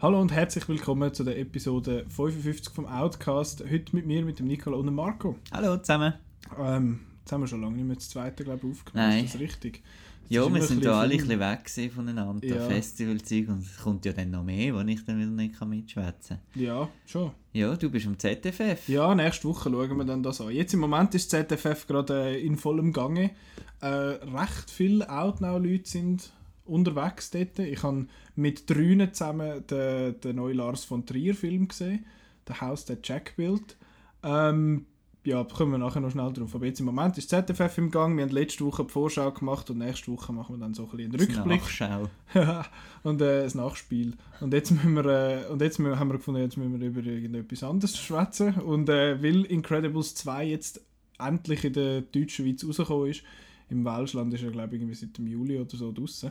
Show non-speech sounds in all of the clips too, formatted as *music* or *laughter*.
Hallo und herzlich willkommen zu der Episode 55 vom Outcast. Heute mit mir, mit dem Nicola und dem Marco. Hallo zusammen. Ähm, jetzt haben wir schon lange nicht mehr das zweite, glaube ich, aufgenommen. Nein. Ist das richtig? Das Ja, wir sind da alle ein bisschen weg voneinander, Ja. Festivalzeug und es kommt ja dann noch mehr, wo ich dann wieder nicht mitschwätzen kann. Ja, schon. Ja, du bist am ZFF. Ja, nächste Woche schauen wir dann das an. Jetzt im Moment ist ZFF gerade äh, in vollem Gange. Äh, recht viele Outnow-Leute sind unterwegs dort. Ich habe mit drünen zusammen den, den neuen Lars von Trier Film gesehen. «The House That Jack Built». Ähm, ja, da kommen wir nachher noch schnell drauf. Aber jetzt im Moment ist ZFF im Gang. Wir haben letzte Woche die Vorschau gemacht und nächste Woche machen wir dann so ein bisschen einen Rückblick. Nachschau. *laughs* und äh, das Nachspiel. Und jetzt, müssen wir, äh, und jetzt haben wir gefunden, jetzt müssen wir über irgendetwas anderes schwätzen. Und äh, weil Incredibles 2 jetzt endlich in der deutschen Schweiz rausgekommen ist, im Welschland ist er glaube ich irgendwie seit dem Juli oder so draussen,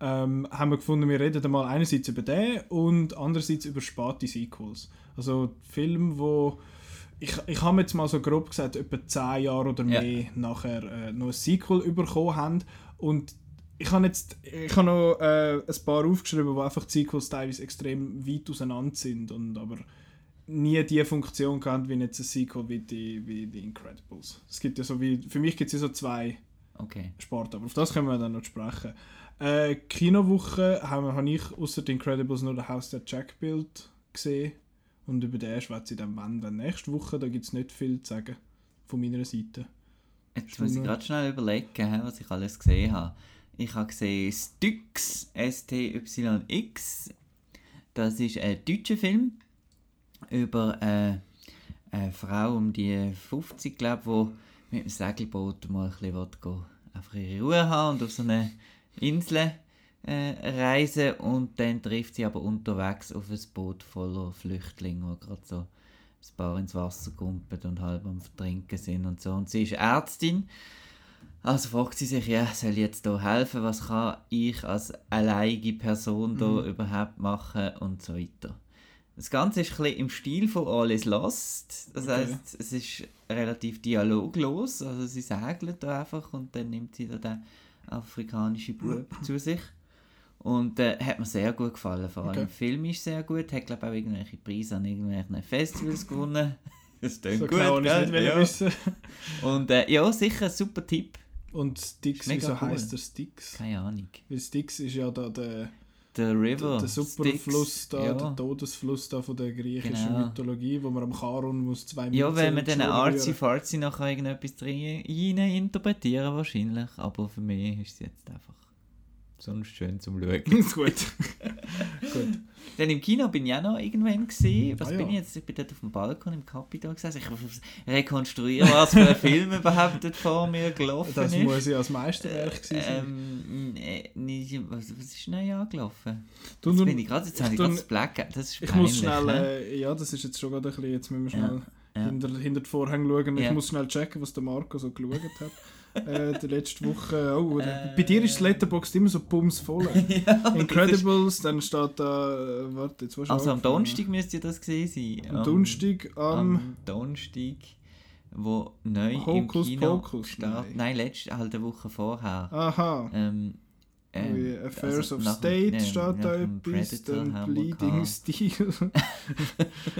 ähm, haben wir gefunden, wir reden mal einerseits über den und andererseits über späte Sequels. Also Filme, wo ich, ich habe jetzt mal so grob gesagt, etwa 10 Jahre oder mehr nachher äh, noch ein Sequel bekommen haben und ich habe jetzt ich habe noch äh, ein paar aufgeschrieben, wo einfach die Sequels teilweise extrem weit auseinander sind und aber nie die Funktion gehabt wie jetzt ein Sequel wie die, wie die Incredibles. Es gibt ja so wie, für mich gibt es ja so zwei Okay. Sport, aber auf das können wir dann noch sprechen. Äh, Kinowoche haben, habe ich außer den Incredibles nur das Haus der Jack Bild gesehen und über den schwätze ich dann wann, dann nächste Woche, da gibt es nicht viel zu sagen von meiner Seite. Jetzt muss ich gerade schnell überlegen, was ich alles gesehen habe. Ich habe gesehen Styx, S-T-Y-X. Das ist ein deutscher Film über äh, eine Frau um die 50, glaube ich, die mit dem Segelboot mal ein bisschen gehen, einfach ihre Ruhe haben und auf so eine Insel äh, reisen und dann trifft sie aber unterwegs auf ein Boot voller Flüchtlinge, die gerade so ein paar ins Wasser kumpeln und halb am Vertrinken sind und so. Und sie ist Ärztin. Also fragt sie sich, ja, soll ich jetzt hier helfen? Was kann ich als alleinige Person da überhaupt machen? Und so weiter. Das Ganze ist ein bisschen im Stil von All is Lost. Das Okay. heißt, es ist relativ dialoglos. Also sie segelt da einfach und dann nimmt sie da den afrikanischen Bub zu sich. Und äh, hat mir sehr gut gefallen. Vor allem Okay. der Film ist sehr gut. Hat, glaube ich, auch irgendwelche Preise an irgendwelchen Festivals gewonnen. *laughs* Das klingt So gut, genau, ich gell? nicht Ja. wissen. Und äh, ja, sicher ein super Tipp. Und mega wieso cool. heisst der Styx? Keine Ahnung. Weil Styx ist ja da der, Der River. der, Superfluss da, ja. der Todesfluss da von der griechischen Genau. Mythologie, wo man am Charon muss zwei Ja, wenn man dann artsy-fartsy nachher irgendetwas drin interpretieren wahrscheinlich. Aber für mich ist es jetzt einfach sonst schön zum Schauen. *laughs* Gut. *laughs* gut. Dann im Kino bin ich auch noch irgendwann gesehen. Was Ah, ja. bin ich jetzt? Ich bin dort auf dem Balkon im Capitol gesessen. Ich muss rekonstruieren, was für ein Film überhaupt dort vor mir gelaufen Das ist. muss ja als Meisterwerk gewesen sein. ähm, äh, was, was ist neu angelaufen? Du, Jetzt bin ich gerade, jetzt habe ich gerade das Blackout. Das ist Ich muss schnell, ne? äh, ja, das ist jetzt schon gerade ein bisschen, jetzt müssen wir schnell Ja, ja. Hinter, hinter die Vorhänge schauen. Ich Ja. muss schnell checken, was der Marco so geschaut hat. Äh, die letzte Woche. Oh, Äh. bei dir ist das Letterboxd immer so bumsvoll. *laughs* ja, Incredibles, dann steht da, äh, warte, jetzt Also am Donnerstag müsste das gesehen sein. Am Donnerstag, am, am Donnerstag, wo neu Hokus im Kino Pokus, startet. Nein, letzte, halt eine Woche vorher. aha. Ähm, ähm, Affairs also of dem- State nee, steht da etwas, dann Bleeding. Steel,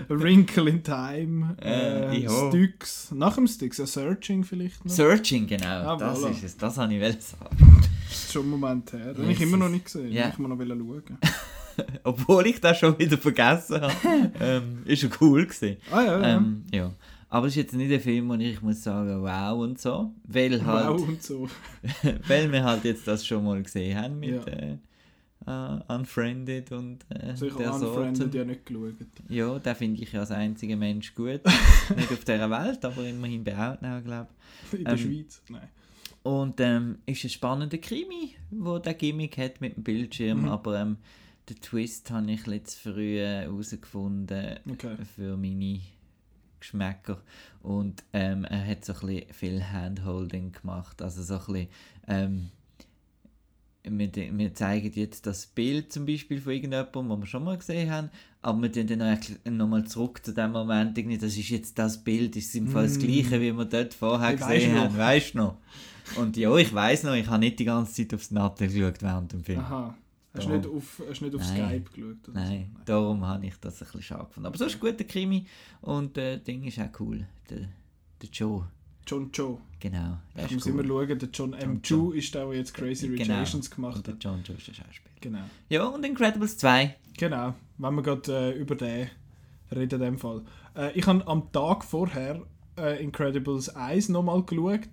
A Wrinkle in Time, Äh, äh. Styx, nach dem Styx, A Searching vielleicht noch. Searching, genau. Ah, das voilà. ist es. Das habe ich wollen sagen. Das ist schon einen Moment her. Den Jesus. ich immer noch nicht gesehen. Yeah. Ich muss noch schauen. *laughs* Obwohl ich das schon wieder vergessen habe. *laughs* ähm, ist schon cool gewesen. Ah ja, ja. Ähm, ja. Aber es ist jetzt nicht ein Film, wo ich muss sagen, wow und so. Weil halt, wow und so. *laughs* weil wir halt jetzt das schon mal gesehen haben mit Ja. äh, äh, Unfriended und äh, Also ich der Unfriended Sorten. ja nicht geschaut. Ja, den finde ich ja als einziger Mensch gut. *laughs* nicht auf dieser Welt, aber immerhin bei Outnow, glaube In der Ähm, Schweiz. Nein. Und ähm, ist ein spannender Krimi, wo der Gimmick hat mit dem Bildschirm, Mhm. aber ähm, den Twist habe ich zu früh äh, herausgefunden Okay. für meine Geschmäcker. Und ähm, er hat so ein bisschen viel Handholding gemacht. Also so ein bisschen, ähm, wir, wir zeigen jetzt das Bild zum Beispiel von irgendjemandem, das wir schon mal gesehen haben, aber wir tun dann noch, noch mal zurück zu dem Moment, irgendwie, das ist jetzt das Bild, ist im Fall das Mm. gleiche, wie wir dort vorher Ich weiss gesehen noch. haben, weißt du noch? Und ja, ich weiß noch, ich habe nicht die ganze Zeit aufs Nattel geschaut während dem Film. Aha. Hast du nicht auf, hast nicht auf Nein. Skype geschaut? Oder Nein, darum habe ich das ein bisschen schade gefunden. Aber sonst guter Krimi und der Ding ist auch cool. Der, der Joe, So? John Joe. genau. Ich ist muss cool. immer schauen, der John M. John Chu ist der, der jetzt Crazy Rich Genau. Asians gemacht Und der hat. John Joe ist der Schauspieler. Genau. Ja, und Incredibles 2. Genau, wenn wir gerade äh, über den reden in dem Fall. Äh, ich habe am Tag vorher äh, Incredibles 1 nochmal geschaut.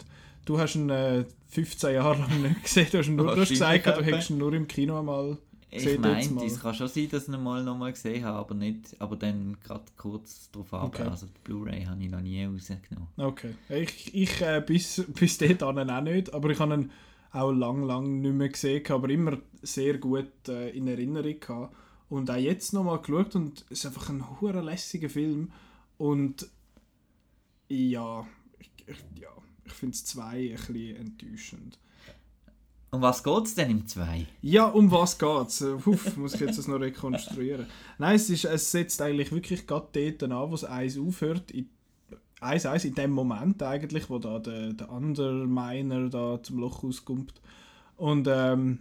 Du hast ihn äh, 15 Jahre lang nicht gesehen. Du hast, ihn nur, du hast gesagt, du hättest ihn nur im Kino einmal Ich gesehen. jetzt mal. es kann schon sein, dass ich ihn mal noch mal gesehen habe, aber nicht, aber dann gerade kurz darauf ab. Okay. Also die Blu-ray habe ich noch nie rausgenommen. Okay. Ich, ich äh, bis, bis dahin auch nicht, aber ich habe ihn auch lang, lang nicht mehr gesehen, aber immer sehr gut äh, in Erinnerung gehabt. Und auch jetzt nochmal geschaut und es ist einfach ein hure lässiger Film. Und ja, ich, ich, ja, ich finde es zwei ein bisschen enttäuschend. Um was geht es denn im 2? Ja, um was geht's? Äh, Huff, muss ich jetzt das noch rekonstruieren. *laughs* Nein, es, ist, es setzt eigentlich wirklich gerade dort an, wo es eins aufhört. In, eins, eins in dem Moment eigentlich, wo da der, der Underminer da zum Loch auskommt. Und ähm,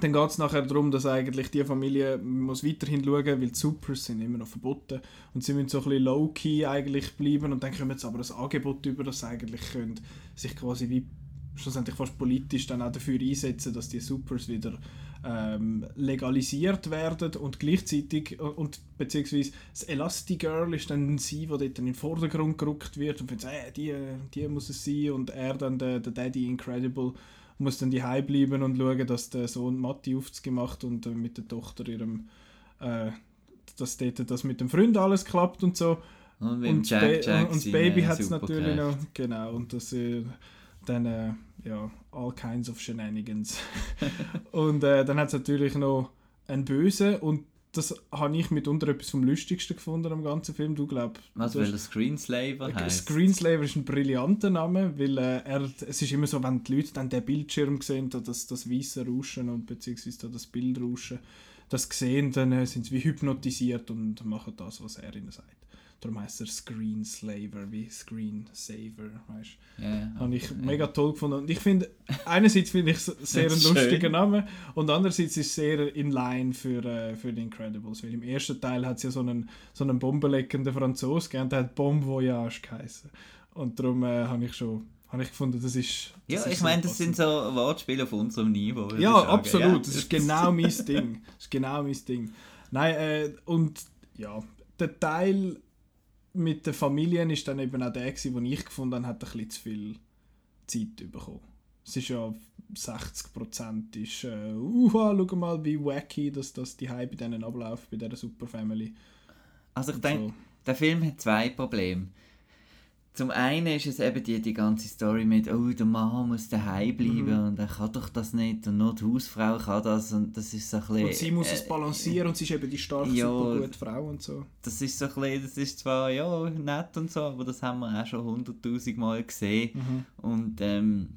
dann geht es nachher darum, dass eigentlich die Familie muss weiterhin schauen, weil die Supers sind immer noch verboten. Und sie müssen so ein bisschen low-key eigentlich bleiben. Und dann kommen jetzt aber ein Angebot über, dass sie eigentlich können sich quasi wie schlussendlich fast politisch dann auch dafür einsetzen, dass die Supers wieder ähm, legalisiert werden. Und gleichzeitig und beziehungsweise das Elastigirl ist dann sie, die dort in den Vordergrund gerückt wird und findet, äh, die, die muss es sein. Und er dann der Daddy Incredible muss dann die bleiben und schauen, dass der Sohn Matti aufgemacht und äh, mit der Tochter ihrem äh, dass dort das mit dem Freund alles klappt und so Und und, Jack Jack und seine Baby hat es natürlich noch. Genau, und das äh, dann, äh, ja, all kinds of shenanigans. *laughs* und äh, dann hat es natürlich noch einen Bösen und das habe ich mitunter etwas vom Lustigsten gefunden am ganzen Film. Du glaubst, Was hast- der Screenslaver heißt? Screenslaver ist ein brillanter Name, weil äh, er, es ist immer so, wenn die Leute dann den Bildschirm sehen, da das, das weiße Rauschen und beziehungsweise da das Bildrauschen, das sehen, dann äh, sind sie wie hypnotisiert und machen das, was er ihnen sagt. Darum heißt er Screenslaver, wie Screensaver, weißt Ja, habe ich okay. mega toll gefunden. Und ich finde, einerseits finde ich es *laughs* sehr ein lustiger. Name und andererseits ist es sehr in line für, äh, für die Incredibles. Weil im ersten Teil hat es ja so einen, so einen bombenleckenden Franzos gegeben, der hat Bomb Voyage geheißen. Und darum äh, habe ich schon habe ich gefunden, das ist. Das Ja, ist ich meine, das sind so Wortspiele auf unserem Niveau. Ja, absolut. Ja, das ist genau mein Ding. Das ist genau mein Ding. Nein, äh, und ja, der Teil mit den Familien ist dann eben auch der, gewesen, den ich gefunden habe, hat ein bisschen zu viel Zeit bekommen. Es ist ja 60% ist, äh, uha, schau mal, wie wacky dass das die bei denen abläuft, bei dieser Superfamily. Also ich denke, so. der Film hat zwei Probleme. Zum einen ist es eben die, die ganze Story mit, oh, der Mann muss daheim bleiben Mhm. und er kann doch das nicht und nur die Hausfrau kann das und das ist so ein bisschen... Und sie muss äh, es balancieren und sie ist eben die starke, ja, super gute Frau und so. Das ist so ein bisschen, das ist zwar, ja, nett und so, aber das haben wir auch schon hunderttausend Mal gesehen Mhm. und ähm,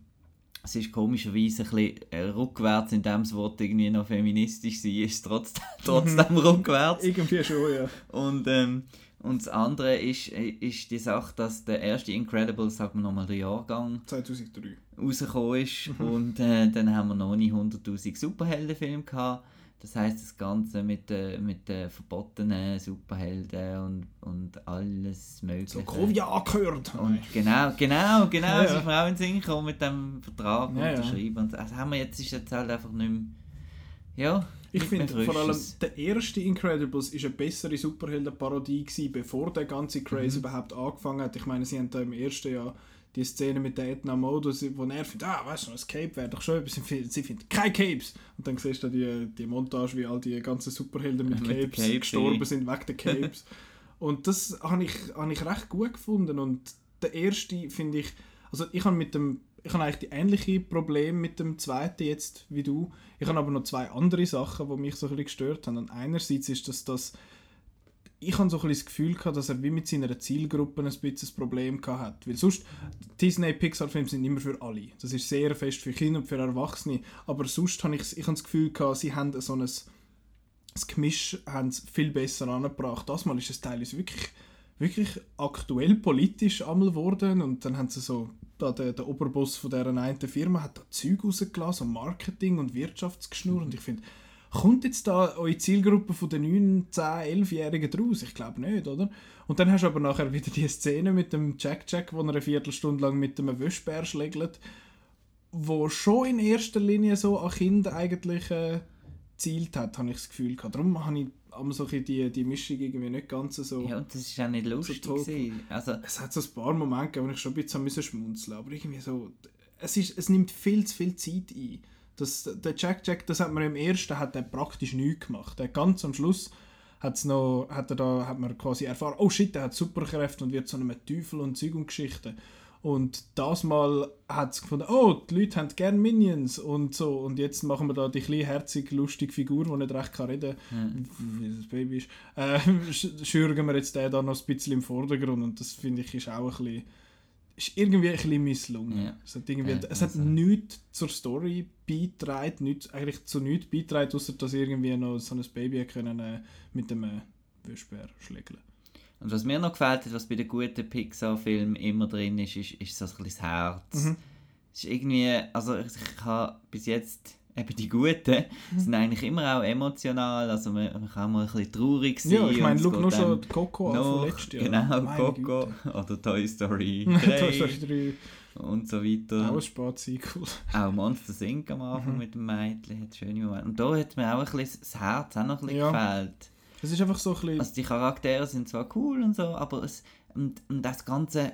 es ist komischerweise ein bisschen äh, rückwärts, indem das Wort irgendwie noch feministisch sein ist, *laughs* trotzdem, trotzdem rückwärts. Irgendwie schon, ja. Und, ähm, und das andere ist, äh, ist die Sache, dass der erste Incredible, sagen wir nochmal, der Jahrgang 2003. rausgekommen ist. Mhm. Und äh, dann haben wir noch nicht 100'000 Superheldenfilme gehabt. Das heisst, das Ganze mit den mit den verbotenen Superhelden und, und alles mögliche. So, Kovia gehört. Und genau, genau, genau, Ja, es ja. in den Sinn gekommen mit dem Vertrag Ja, ja. unterschreiben. Und das haben wir jetzt, ist jetzt halt einfach nicht mehr, ja, Ich finde vor allem, der erste Incredibles ist eine bessere Superheldenparodie gewesen, bevor der ganze Craze Mhm. überhaupt angefangen hat. Ich meine, sie haben da im ersten Jahr die Szene mit der Edna Mode, wo er findet, ah, weißt du, ein Cape wäre doch schon etwas. Sie findet- Sie findet keine Capes. Und dann siehst du die, die Montage, wie all die ganzen Superhelden mit, *laughs* Mit Capes, Capes, gestorben ja. sind wegen der Capes. *laughs* und das habe ich, habe ich recht gut gefunden. Und der erste finde ich, also ich habe mit dem ich habe eigentlich die ähnliche Probleme mit dem zweiten jetzt wie du. Ich habe aber noch zwei andere Sachen, die mich so ein bisschen gestört haben. Und einerseits ist das, dass ich habe so ein das Gefühl gehabt, dass er wie mit seiner Zielgruppe ein bisschen ein Problem gehabt hat. Weil sonst, Disney-Pixar-Filme sind immer für alle. Das ist sehr fest für Kinder und für Erwachsene. Aber sonst habe ich, ich habe das Gefühl gehabt, sie haben so ein, das Gemisch haben viel besser angebracht. Das Mal ist es teilweise wirklich, wirklich aktuell politisch einmal geworden und dann haben sie so, da der, der Oberboss von dieser einen Firma hat da Zeug rausgelassen, so Marketing und Wirtschaftsgeschnur und ich finde, kommt jetzt da eure Zielgruppe von den 9, 10, 11-Jährigen draus? Ich glaube nicht, oder? Und dann hast du aber nachher wieder die Szene mit dem Jack Jack, wo er eine Viertelstunde lang mit einem Wäschbär schlägt, wo schon in erster Linie so an Kinder eigentlich äh, gezielt hat, habe ich das Gefühl gehabt. Darum habe ich aber so die, die Mischung irgendwie nicht ganz so... Ja, und das ist auch nicht lustig so also, Es hat so ein paar Momente wo ich schon ein bisschen müssen schmunzeln aber irgendwie so... Es, ist, es nimmt viel zu viel Zeit ein. Das, der Jack Jack, das hat man im ersten hat er praktisch nichts gemacht. Er ganz am Schluss hat's noch, hat, er da, hat man quasi erfahren, oh shit, er hat Superkräfte und wird zu einem Teufel und Zeug und Geschichten. Und das Mal hat es gefunden, oh, die Leute haben gerne Minions und so. Und jetzt machen wir da die kleine, herzige, lustige Figur, die nicht recht kann reden kann, wie das Baby ist. Äh, schürgen wir jetzt den da noch ein bisschen im Vordergrund. Und das finde ich ist auch ein bisschen, ist irgendwie ein bisschen misslungen. Ja. Es hat, irgendwie, ja, es hat also. nichts zur Story beitragen, nichts, eigentlich zu nichts beitragen, außer dass irgendwie noch so ein Baby können, äh, mit dem äh, Wäschbär schlägeln und was mir noch gefällt hat, was bei den guten Pixar-Filmen immer drin ist, ist, ist so ein bisschen das Herz. Mhm. Es ist irgendwie, also ich, ich habe bis jetzt eben die Guten mhm. sind eigentlich immer auch emotional, also man, man kann mal ein bisschen traurig sein. Ja, ich meine, schau nur schon Coco an von letztes Jahr. Genau, Meine Coco Güte. oder Toy Story 3 *laughs* Toy Story 3 und so weiter. Auch ein Sportsequel. Auch Monster Inc. am Anfang mhm. mit dem Mädchen hat schöne Momente. Und da hat mir auch ein bisschen das Herz auch noch ein bisschen ja. gefällt. Es ist einfach so ein bisschen... Also die Charaktere sind zwar cool und so, aber es, und, und das Ganze,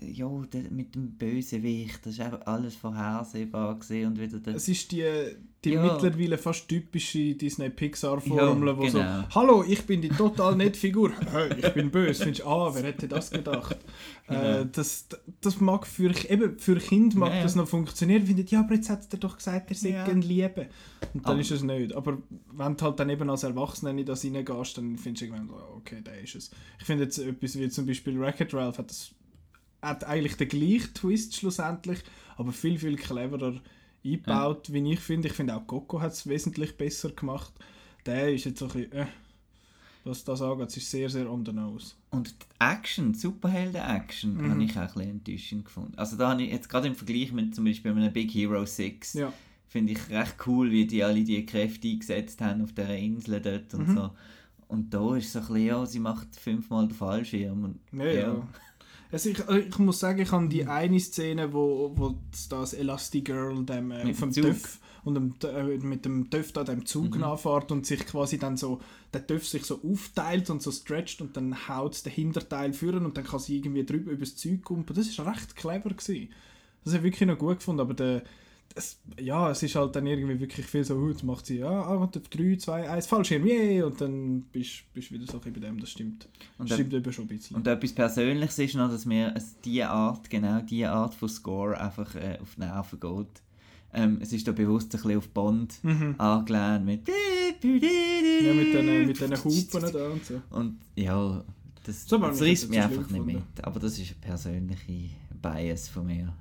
ja, mit dem Bösewicht, das ist einfach alles vorhersehbar und wieder der... Es ist die, die ja. mittlerweile fast typische Disney-Pixar-Formel, ja, wo genau. so, hallo, ich bin die total nette Figur, *laughs* ich bin böse, findest ah, wer hätte das gedacht? Genau. Äh, das, das mag für, eben, für Kinder mag ja, das noch funktionieren, findet, ja, aber jetzt hat er doch gesagt, er sei ja. ein Liebe. Und dann aber, ist es nicht. Aber wenn du halt dann eben als Erwachsener in das reingehst, dann findest du irgendwann, okay, da ist es. Ich finde jetzt etwas wie zum Beispiel Wreck-It Ralph hat, das, hat eigentlich den gleichen Twist schlussendlich, aber viel, viel cleverer eingebaut, ja. wie ich finde. Ich finde auch Coco hat es wesentlich besser gemacht. Der ist jetzt so ein bisschen, äh, was das angeht, ist sehr, sehr on the nose. Und die Action, Superhelden-Action, mhm. habe ich auch ein bisschen enttäuschend gefunden. Also da habe ich jetzt gerade im Vergleich mit zum Beispiel einem Big Hero 6, ja. finde ich recht cool, wie die alle die Kräfte eingesetzt haben auf dieser Insel dort und mhm. so. Und da ist so ein bisschen, ja, sie macht fünfmal den Fallschirm. Und, ja, ja. Also ich, ich muss sagen, ich habe die eine Szene, wo, wo das Elastigirl dem, äh, auf dem TÜV und dem, äh, mit dem TÜV da dem Zug mhm. nachfährt und sich quasi dann so, der TÜV sich so aufteilt und so stretcht und dann haut der Hinterteil führen und dann kann sie irgendwie drüber über das Zeug kommen. Das ist recht clever gewesen. Das habe ich wirklich noch gut gefunden, aber der es, ja, es ist halt dann irgendwie wirklich viel so, uh, jetzt macht sie, ja, ah, 3, 2, 1, Fallschirm, yeah, und dann bist du wieder so bei dem, das stimmt. Und das stimmt eben schon ein bisschen. Und etwas Persönliches ist noch, dass mir diese Art, genau diese Art von Score einfach äh, auf die Nerven geht. Ähm, es ist da bewusst ein bisschen auf Bond mhm. angelehnt mit ja, mit den, mit den Hupen da und so. Und ja, das, so, das reißt mich einfach nicht mit. Aber das ist eine persönliche Bias von mir.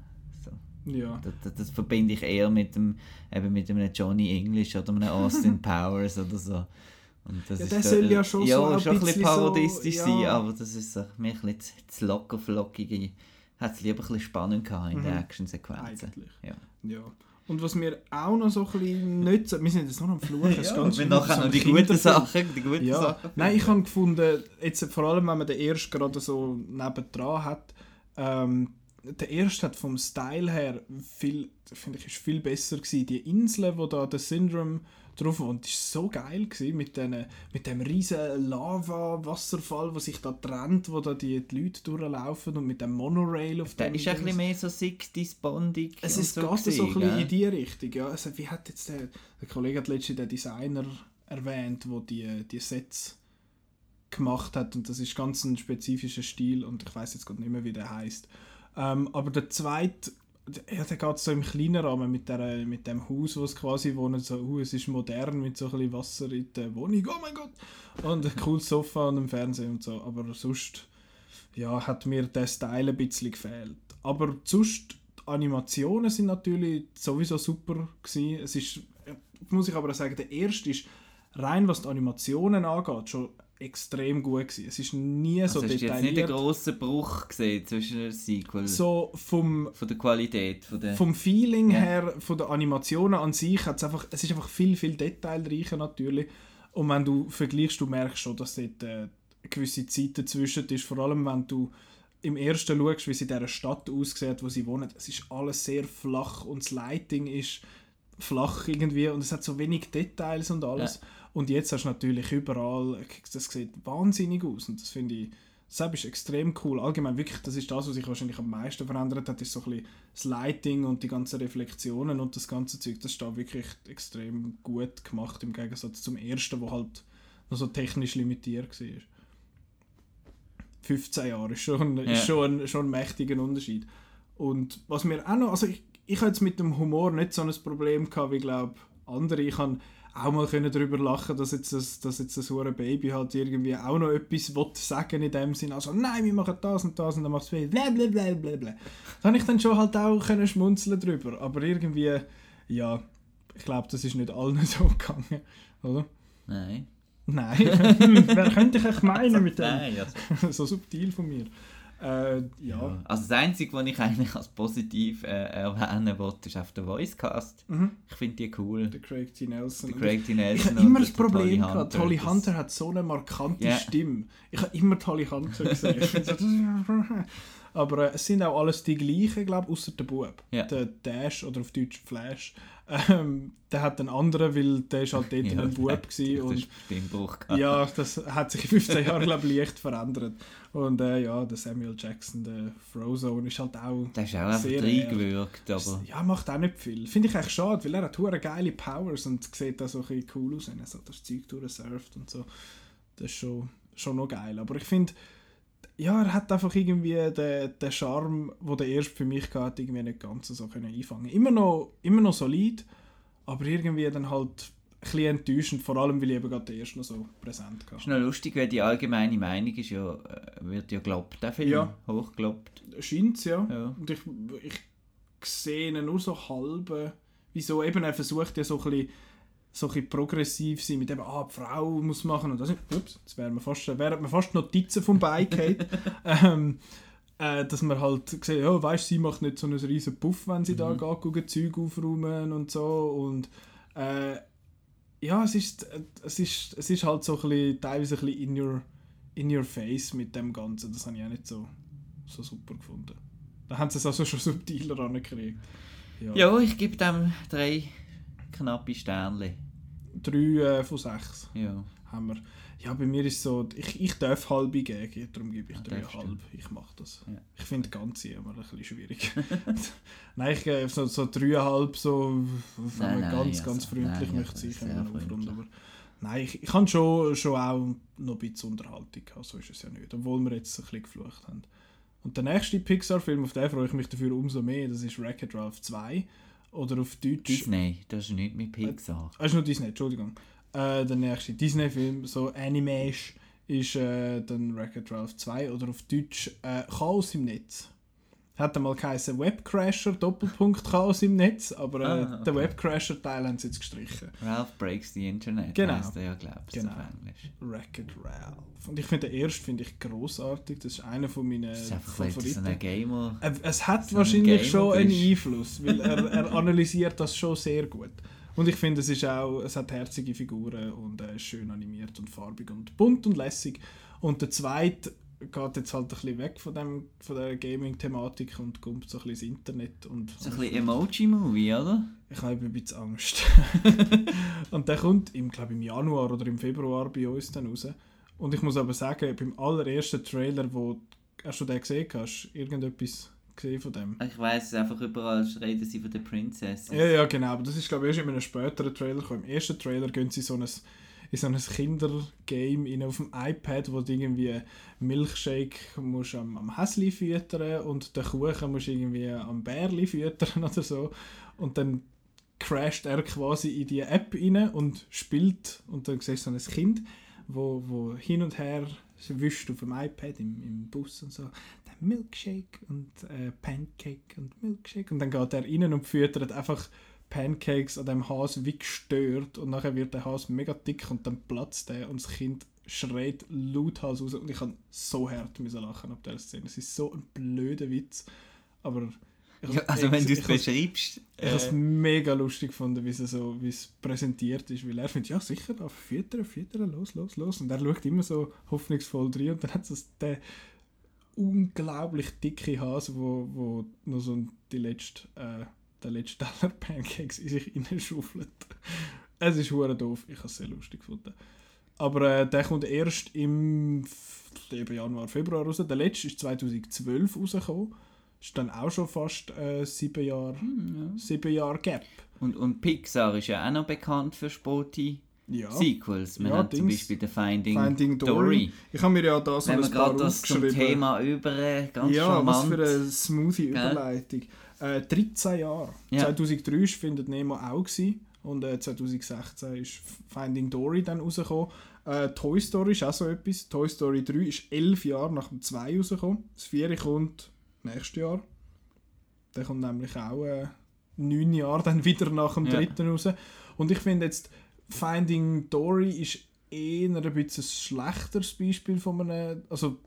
Ja. Das, das, das, verbinde ich eher mit dem eben mit einem Johnny English oder einem Austin *laughs* Powers oder so. Und das ja, der ist soll ja schon ja, so ein schon bisschen parodistisch so, sein, aber das ist so, mir ein bisschen zu locker flockige. Hat es lieber ein bisschen spannend gehabt in mhm. den Actionsequenzen. Ja. ja. Und was wir auch noch so ein bisschen nicht Wir sind jetzt nur am Fluchen. ja, ganz wir nachher noch die guten Sachen. Die guten ja. Sachen. Nein, ich habe gefunden, jetzt vor allem, wenn man den ersten gerade so nebendran hat, ähm, der erste hat vom Style her viel, finde ich, ist viel besser gewesen. Die Insel, wo da der Syndrome drauf wohnt, ist so geil gewesen, mit, den, mit dem riesen Lava-Wasserfall, wo sich da trennt, wo da die, die Leute durchlaufen und mit dem Monorail auf dem... Der ist ein bisschen mehr so sick Bondig Es ist so so ein bisschen in die Richtung, ja. Also, wie hat jetzt der, der Kollege hat letztens den Designer erwähnt, wo die, die Sets gemacht hat und das ist ganz ein spezifischer Stil und ich weiß jetzt gerade nicht mehr, wie der heißt. Ähm, aber der zweite, ja, der geht so im kleinen Rahmen mit, der, mit dem Haus, wo es quasi wohnt. So, uh, es ist modern mit so ein bisschen Wasser in der Wohnung, oh mein Gott! Und ein cooles Sofa und ein Fernseher und so. Aber sonst ja, hat mir der Style ein bisschen gefehlt. Aber sonst, die Animationen sind natürlich sowieso super gewesen. Es ist, muss ich aber sagen, der erste ist rein was die Animationen angeht, schon extrem gut gewesen. Es ist nie so Also hast du jetzt detailliert. nicht einen grossen Bruch gesehen zwischen den Sequel so vom, von der Qualität, von der... vom Feeling Ja. her, von der Animationen an sich, hat's einfach, es ist einfach viel, viel detailreicher natürlich. Und wenn du vergleichst, du merkst schon, dass dort äh, eine gewisse Zeit dazwischen ist. Vor allem, wenn du im ersten schaust, wie sie in dieser Stadt aussieht, wo sie wohnen. Es ist alles sehr flach und das Lighting ist flach irgendwie und es hat so wenig Details und alles. Und jetzt hast du natürlich überall, das sieht wahnsinnig aus und das finde ich, das ist extrem cool. Allgemein wirklich, das ist das, was sich wahrscheinlich am meisten verändert hat, ist so ein bisschen das Lighting und die ganzen Reflexionen und das ganze Zeug. Das ist da wirklich extrem gut gemacht im Gegensatz zum ersten, wo halt noch so technisch limitiert war. 15 Jahre ist schon, Ja. ist schon, ein, schon ein mächtiger Unterschied. Und was mir auch noch, also ich, ich habe jetzt mit dem Humor nicht so ein Problem gehabt, wie glaube andere. Ich kann auch mal können darüber lachen, dass jetzt das, dass jetzt das hure Baby halt irgendwie auch noch etwas will sagen in dem Sinn. Also nein, wir machen das und das und dann machst du bla bla bla bla bla. Da habe ich dann schon halt auch können schmunzeln drüber. Aber irgendwie, ja, ich glaube, das ist nicht allen *laughs* so gegangen, oder? Nein. Nein. *laughs* Wer könnte ich echt meinen mit dem? Nein, also, *laughs* so subtil von mir. Äh, ja. Also das Einzige, was ich eigentlich als positiv äh, erwähnen wollte, ist auf der Voicecast. Mhm. Ich finde die cool. Der Craig T. Nelson. Der Craig T. Ich Nelson habe immer das Problem gehabt, Hunter, Holly Hunter hat so eine markante Ja. Stimme. Ich habe immer Holly Hunter gesehen. *laughs* Aber äh, es sind auch alles die gleichen, glaube ich, außer der Bub. Ja. Der Dash oder auf Deutsch Flash. *laughs* Ähm, der hat einen anderen, weil der ist halt dort Ja, ein Bub gewesen und gehabt. ja, das hat sich in 15 Jahren glaube ich leicht verändert. Und äh, ja, der Samuel Jackson, der Frozone, ist halt auch Der ist auch einfach Sehr reingewirkt, aber... ja, macht auch nicht viel. Finde ich echt schade, weil er hat hure geile Powers und sieht auch so ein bisschen cool aus, wenn er so das Zeug durchsurft und so. Das ist schon, schon noch geil. Aber ich finde, ja, er hat einfach irgendwie den, den Charme, den der erste für mich hatte, irgendwie nicht ganz so können einfangen. Immer noch, immer noch solid, aber irgendwie dann halt ein bisschen enttäuschend, vor allem weil ich eben gerade den ersten noch so präsent ist hatte. noch lustig, weil die allgemeine Meinung ist ja, äh, wird ja gelobt, der Film. Ja. Hochgelobt. Scheint ja. Ja. Und ich, ich sehe ihn nur so halb. Wieso? Eben, er versucht ja so ein bisschen, so ein progressiv sein, mit eben, ah, die Frau muss machen und das. Ups, jetzt wären wir fast, wären wir fast Notizen vom Bike *laughs* ähm, äh, Dass man halt sieht, ja, weißt sie macht nicht so einen riesen Puff, wenn sie da Mhm. geht, gucken, Zeug aufräumen und so. Und äh, ja, es ist, es, ist, es ist halt so ein bisschen, teilweise ein bisschen in your, in your face mit dem Ganzen. Das habe ich auch nicht so, so super gefunden. Da haben sie es also schon subtiler angekriegt. Ja. Ja, ich gebe dem drei knappe Sternchen. Drei äh, von sechs Ja. haben wir. Ja, bei mir ist so, ich, ich darf halbe geben, darum gebe ich Ja, dreieinhalb. Ich mache das. Ja. Ich finde Ganze immer ein bisschen schwierig. *laughs* Nein, ich gebe so, so dreieinhalb, so, wenn Nein, man nein, ganz, also, ganz freundlich nein, möchte sein, sehr können wir aufrunden. Aber nein, ich, ich habe schon, schon auch noch ein bisschen Unterhaltung gehabt, so ist es ja nicht. Obwohl wir jetzt ein bisschen geflucht haben. Und der nächste Pixar-Film, auf den freue ich mich dafür umso mehr, das ist Wreck-It Ralph 2. Oder auf Deutsch... Disney, das ist nicht mit Pixar. Ah, ist nur Disney, Entschuldigung. Äh, der nächste Disney-Film, so Animation, ist äh, dann Wreck-It Ralph 2 oder auf Deutsch äh, Chaos im Netz. Hat einmal geheißen Webcrasher, Doppelpunkt Chaos im Netz, aber äh, Ah, okay. den Webcrasher-Teil haben sie jetzt gestrichen. Ralph Breaks the Internet, Genau. heisst er ja, glaubst du, Genau. auf Englisch. Wreck-It Ralph. Und ich finde den ersten finde ich großartig, das ist einer von meinen Das ist so Favoriten. ein Gamer... Äh, Es hat so ein wahrscheinlich Gamer schon einen. Einfluss, weil er, *laughs* er analysiert das schon sehr gut. Und ich finde, es ist auch, es hat herzige Figuren und äh, schön animiert und farbig und bunt und lässig. Und der zweite geht jetzt halt ein bisschen weg von, dem, von der Gaming-Thematik und kommt so ein bisschen ins Internet. Und, So ein bisschen Emoji-Movie, oder? ich habe ein bisschen Angst. *laughs* und der kommt, im, glaube im Januar oder im Februar bei uns dann raus. Und ich muss aber sagen, beim allerersten Trailer, wo hast du den gesehen hast, irgendetwas gesehen von dem? Ich weiss einfach überall reden sie von der Princess. Ja, ja, genau. Aber das ist, glaube ich, erst in einem späteren Trailer gekommen. Im ersten Trailer gehen sie so ein, in so ein Kindergame auf dem iPad, wo du irgendwie Milchshake musst am, am Häsli füttern und den Kuchen musst irgendwie am Bärli füttern *laughs* oder so. Und dann crasht er quasi in die App rein und spielt. Und dann siehst du so ein Kind, wo, wo hin und her wischt auf dem iPad im, im Bus und so. Der Milkshake und äh, Pancake und Milkshake. Und dann geht er rein und füttert einfach Pancakes an dem Has wie gestört und nachher wird der Has mega dick und dann platzt er und das Kind schreit lauthals raus und ich kann so hart müssen lachen ab dieser Szene. Es ist so ein blöder Witz, aber ich Ja, also wenn du es beschreibst, ich habe es äh, mega lustig gefunden, wie es, so, wie es präsentiert ist, weil er findet, ja sicher, auf füttern, füttern, los, los, los. Und er schaut immer so hoffnungsvoll rein und dann hat es der unglaublich dicke Hase, wo, wo noch so die letzte, äh, der letzte Teller *laughs* Pancakes in sich hineinschaufelt. Es ist hure doof, ich habe es sehr lustig gefunden. Aber äh, der kommt erst im Januar, Februar raus. Der letzte ist 2012 rausgekommen. Ist dann auch schon fast äh, sieben Jahre hm, ja. sieben Jahre Gap. und, und Pixar ist ja auch noch bekannt für Sporty Ja. Sequels. Wir Ja, haben zum Dings. Beispiel The Finding, Finding Dory. Dory. Ich habe mir ja da so Wenn ein paar gerade das zum. Thema über, äh, ganz ja, charmant. was für eine smoothie Gell? Äh, 13 Jahre. Ja. 2003 war findet Nemo auch gewesen, und äh, 2016 ist Finding Dory dann rausgekommen. Äh, Toy Story ist auch so etwas. Toy Story 3 ist 11 Jahre nach dem 2 rausgekommen. Das 4 kommt nächstes Jahr. Der kommt nämlich auch äh, 9 Jahre dann wieder nach dem Ja. dritten raus. Und ich finde jetzt, Finding Dory ist eher ein bisschen ein schlechteres Beispiel von einem, also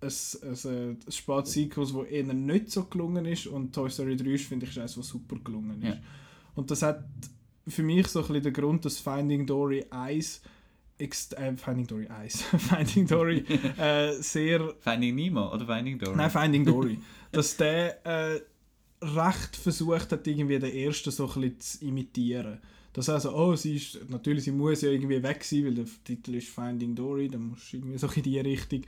ein, ein, ein Spatsequels, das eher nicht so gelungen ist und Toy Story 3 ist, finde ich, ist eins, was super gelungen ist. Ja. Und das hat für mich so ein bisschen den Grund, dass Finding Dory 1 ext- äh, Finding Dory 1 *laughs* Finding Dory *laughs* äh, sehr Finding Nemo oder Finding Dory? Nein, Finding Dory. *laughs* dass der äh, recht versucht hat, irgendwie den ersten so ein bisschen zu imitieren. Dass er so, oh, sie ist, natürlich, sie muss ja irgendwie weg sein, weil der Titel ist Finding Dory, dann muss irgendwie so in die Richtung.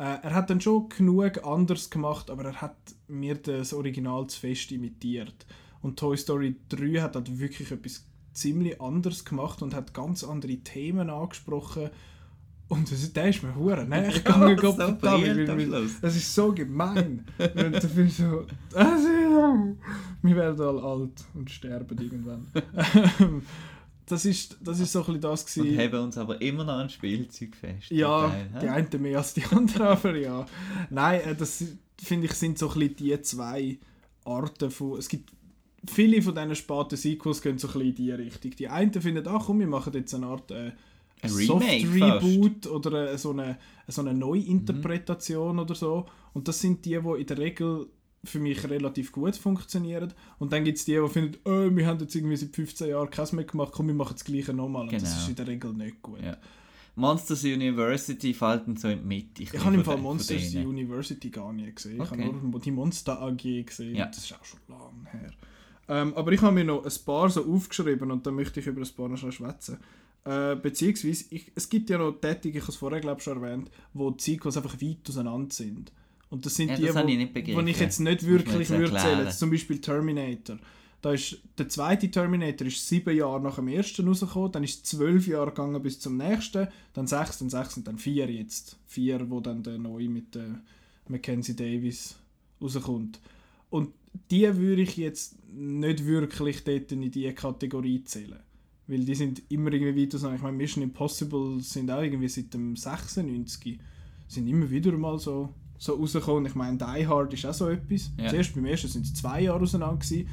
Äh, er hat dann schon genug anders gemacht, aber er hat mir das Original zu fest imitiert. Und Toy Story 3 hat halt wirklich etwas ziemlich anderes gemacht und hat ganz andere Themen angesprochen. Und das, der ist mir hure *laughs* Ja, gegangen, so Gott verdammt, das ist so gemein. Und da bin ich so, *laughs* wir werden alle alt und sterben irgendwann. *laughs* das, ist, das ist so ein bisschen das Und gewesen. haben uns aber immer noch ein Spielzeug fest. Ja, Geil, hä? die einen mehr als die anderen, aber ja. Nein, äh, das finde ich sind so ein bisschen die zwei Arten von. Es gibt viele von diesen späten Sequels gehen so ein bisschen in die Richtung. Die einen finden, ach komm, wir machen jetzt eine Art äh, Ein Mhm. Soft-Reboot oder äh, so eine, so eine Neuinterpretation oder so. Und das sind die, die in der Regel für mich relativ gut funktionieren. Und dann gibt es die, die finden, oh, wir haben jetzt irgendwie seit 15 Jahren keins mehr gemacht, komm, wir machen das Gleiche nochmal. Und das Genau. ist in der Regel nicht gut. Ja. Monsters University fallen so in die Mitte. Ich habe im Fall Monsters. University gar nie gesehen. Ich Okay. habe nur die Monster AG gesehen. Ja. Das ist auch schon lange her. Ähm, aber ich habe mir noch ein paar so aufgeschrieben und da möchte ich über ein paar noch schwätzen. Äh, beziehungsweise, ich, es gibt ja noch Tätige, ich habe es vorher glaube ich schon erwähnt, wo die Sequels einfach weit auseinander sind. Und das sind Ja, die, das wo, ich wo ich jetzt nicht wirklich würde zählen. Zum Beispiel Terminator. Da ist, der zweite Terminator ist sieben Jahre nach dem ersten rausgekommen, dann ist es zwölf Jahre gegangen bis zum nächsten, dann sechs, dann sechs und dann vier jetzt. Vier, wo dann der neue mit der Mackenzie Davis rauskommt. Und die würde ich jetzt nicht wirklich dort in die Kategorie zählen. Weil die sind immer irgendwie weiter so. Ich meine, Mission Impossible sind auch irgendwie seit dem 96 sind immer wieder mal so, so rausgekommen. Ich meine, Die Hard ist auch so etwas. Ja. Zuerst beim ersten sind es zwei Jahre auseinander gewesen,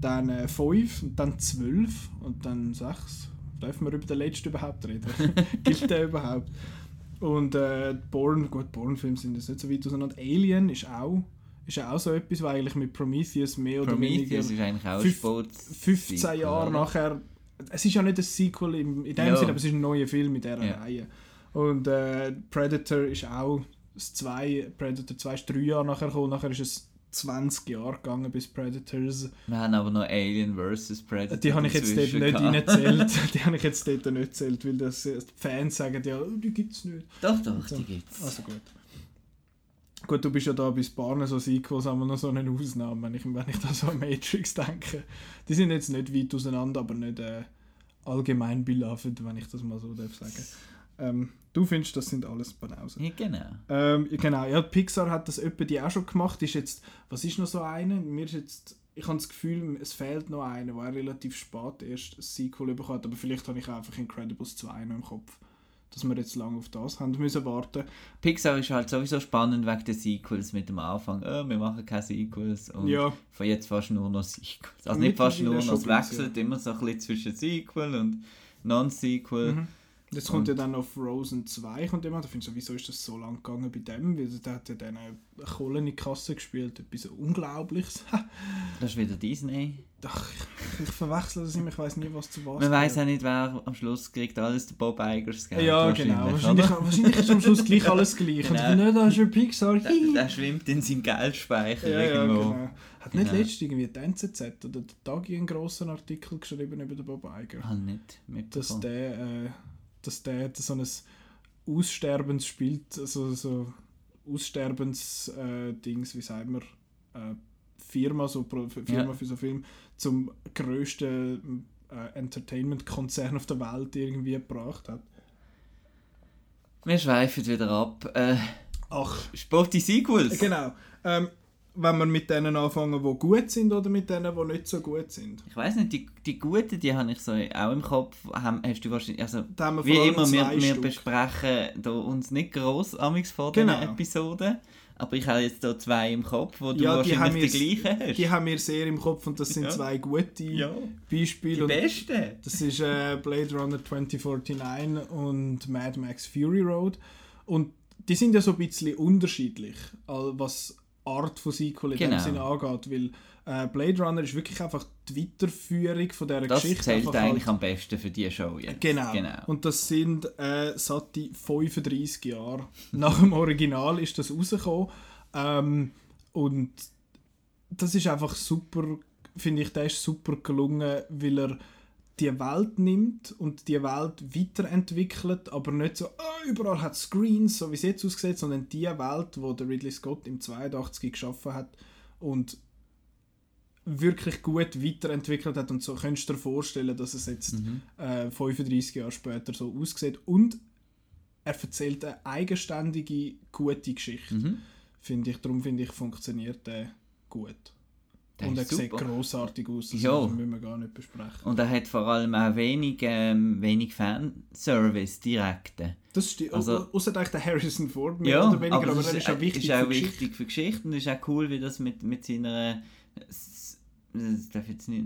dann äh, fünf und dann zwölf und dann sechs. Dürfen wir über den letzten überhaupt reden? *laughs* *laughs* Gilt der überhaupt? Und äh, Born, gut, Born-Filme sind jetzt nicht so weit auseinander. Alien ist auch, ist auch so etwas, was eigentlich mit Prometheus mehr oder weniger Prometheus ist eigentlich auch Sports 15 Sequel, Jahre nachher. Es ist ja nicht ein Sequel im, in dem Ja. Sinne, aber es ist ein neuer Film in dieser Ja. Reihe. Und äh, Predator ist auch das zwei, Predator 2 ist drei Jahre nachher gekommen, nachher ist es 20 Jahre gegangen bis Predators. Wir haben aber noch Alien vs. Predator. Die habe ich jetzt dort nicht reingezählt. *laughs* Die habe ich jetzt dort nicht gezählt, weil das, äh, die Fans sagen ja, oh, die gibt es nicht. Doch, doch, Also, die gibt's. Also gut. Gut, du bist ja da bei Sparnen so Sequels, haben wir noch so eine Ausnahme, wenn ich, wenn ich da so an Matrix denke. Die sind jetzt nicht weit auseinander, aber nicht äh, allgemein beloved, wenn ich das mal so darf sagen. Ähm, du findest, das sind alles Banausen. Ja, genau. Ähm, ja, genau, ja, Pixar hat das etwa die auch schon gemacht. Ist jetzt, was ist noch so eine? Mir ist jetzt, ich habe das Gefühl, es fehlt noch eine, der relativ spät erst ein Sequel bekommen hat, aber vielleicht habe ich einfach Incredibles 2 noch im Kopf. Dass wir jetzt lange auf das haben müssen warten. Pixar ist halt sowieso spannend wegen der Sequels mit dem Anfang. Oh, wir machen keine Sequels. Und Ja. von jetzt fast nur noch Sequels. Also nicht fast nur noch, es wechselt immer so ein bisschen zwischen Sequel und Non-Sequel. Mhm. Jetzt kommt Und- ja dann noch Frozen 2, kommt immer. Da finde ich so, wieso ist das so lang gegangen bei dem? Weil der hat ja dann eine Kohle in die Kasse gespielt, etwas Unglaubliches. *laughs* Das ist wieder Disney. Ach, ich, ich verwechsel das immer, ich weiß nie, was zu was Man weiß auch nicht, wer am Schluss kriegt alles der Bob Eigers Geld. Ja, genau. wahrscheinlich, Wahrscheinlich, oder? wahrscheinlich ist am Schluss gleich alles gleich. Und Genau. ne, da ist ein Pixar. Der, der schwimmt in seinem Geldspeicher Ja, ja, irgendwo. genau. Hat nicht Genau. letztens irgendwie die NZZ oder der Tagi einen grossen Artikel geschrieben über den Bob Iger? Habe nicht dass mitbekommen. der, äh, dass der so ein Aussterbens spielt, also so Aussterbens äh, wie sagt man, äh, Firma, so Pro Firma Ja. für so Film, zum grössten äh, Entertainment-Konzern auf der Welt irgendwie gebracht hat. Wir schweifen wieder ab. Äh, Ach, Sporty Sequels. genau. Ähm, wenn wir mit denen anfangen, die gut sind oder mit denen, die nicht so gut sind. Ich weiß nicht, die, die guten, die habe ich so auch im Kopf. Haben, hast du wahrscheinlich, also, Da wie immer, wir, wir Stück. besprechen da uns nicht gross amigs vor Genau. diesen Episoden. Aber ich habe jetzt hier zwei im Kopf, wo du Ja, die haben wahrscheinlich die wir- gleichen hast. Die haben wir sehr im Kopf und das sind Ja. zwei gute ja, Beispiele. die und besten. Das ist äh, Blade Runner 2049 und Mad Max Fury Road. Und die sind ja so ein bisschen unterschiedlich, was Art von Sequel in Genau. dem Sinne angeht. Weil äh, Blade Runner ist wirklich einfach die Weiterführung von dieser Das Geschichte. zählt einfach eigentlich halt- am besten für diese Show jetzt. Genau. genau. Und das sind äh, satte 35 Jahre *laughs* nach dem Original ist das rausgekommen. Ähm, und das ist einfach super, finde ich, der ist super gelungen, weil er die Welt nimmt und die Welt weiterentwickelt, aber nicht so, ah, überall hat Screens, so wie es jetzt aussieht, sondern die Welt, wo der Ridley Scott im 82 geschaffen hat und wirklich gut weiterentwickelt hat und so könntest du dir vorstellen, dass es jetzt Mhm. äh, 35 Jahre später so aussieht und er erzählt eine eigenständige, gute Geschichte, Mhm. finde ich. Darum finde ich, funktioniert der gut. Der und er ist sieht grossartig aus, das Ja. müssen wir gar nicht besprechen. Und er hat vor allem auch wenig, ähm, wenig Fanservice direkten. Das stimmt. Also- Außer der Harrison Ford, mehr Ja, oder weniger, aber, das er ist auch wichtig ist auch für die wichtig Geschichte. für Geschichten. Und ist auch cool, wie das mit, mit seiner. s- Das darf jetzt nicht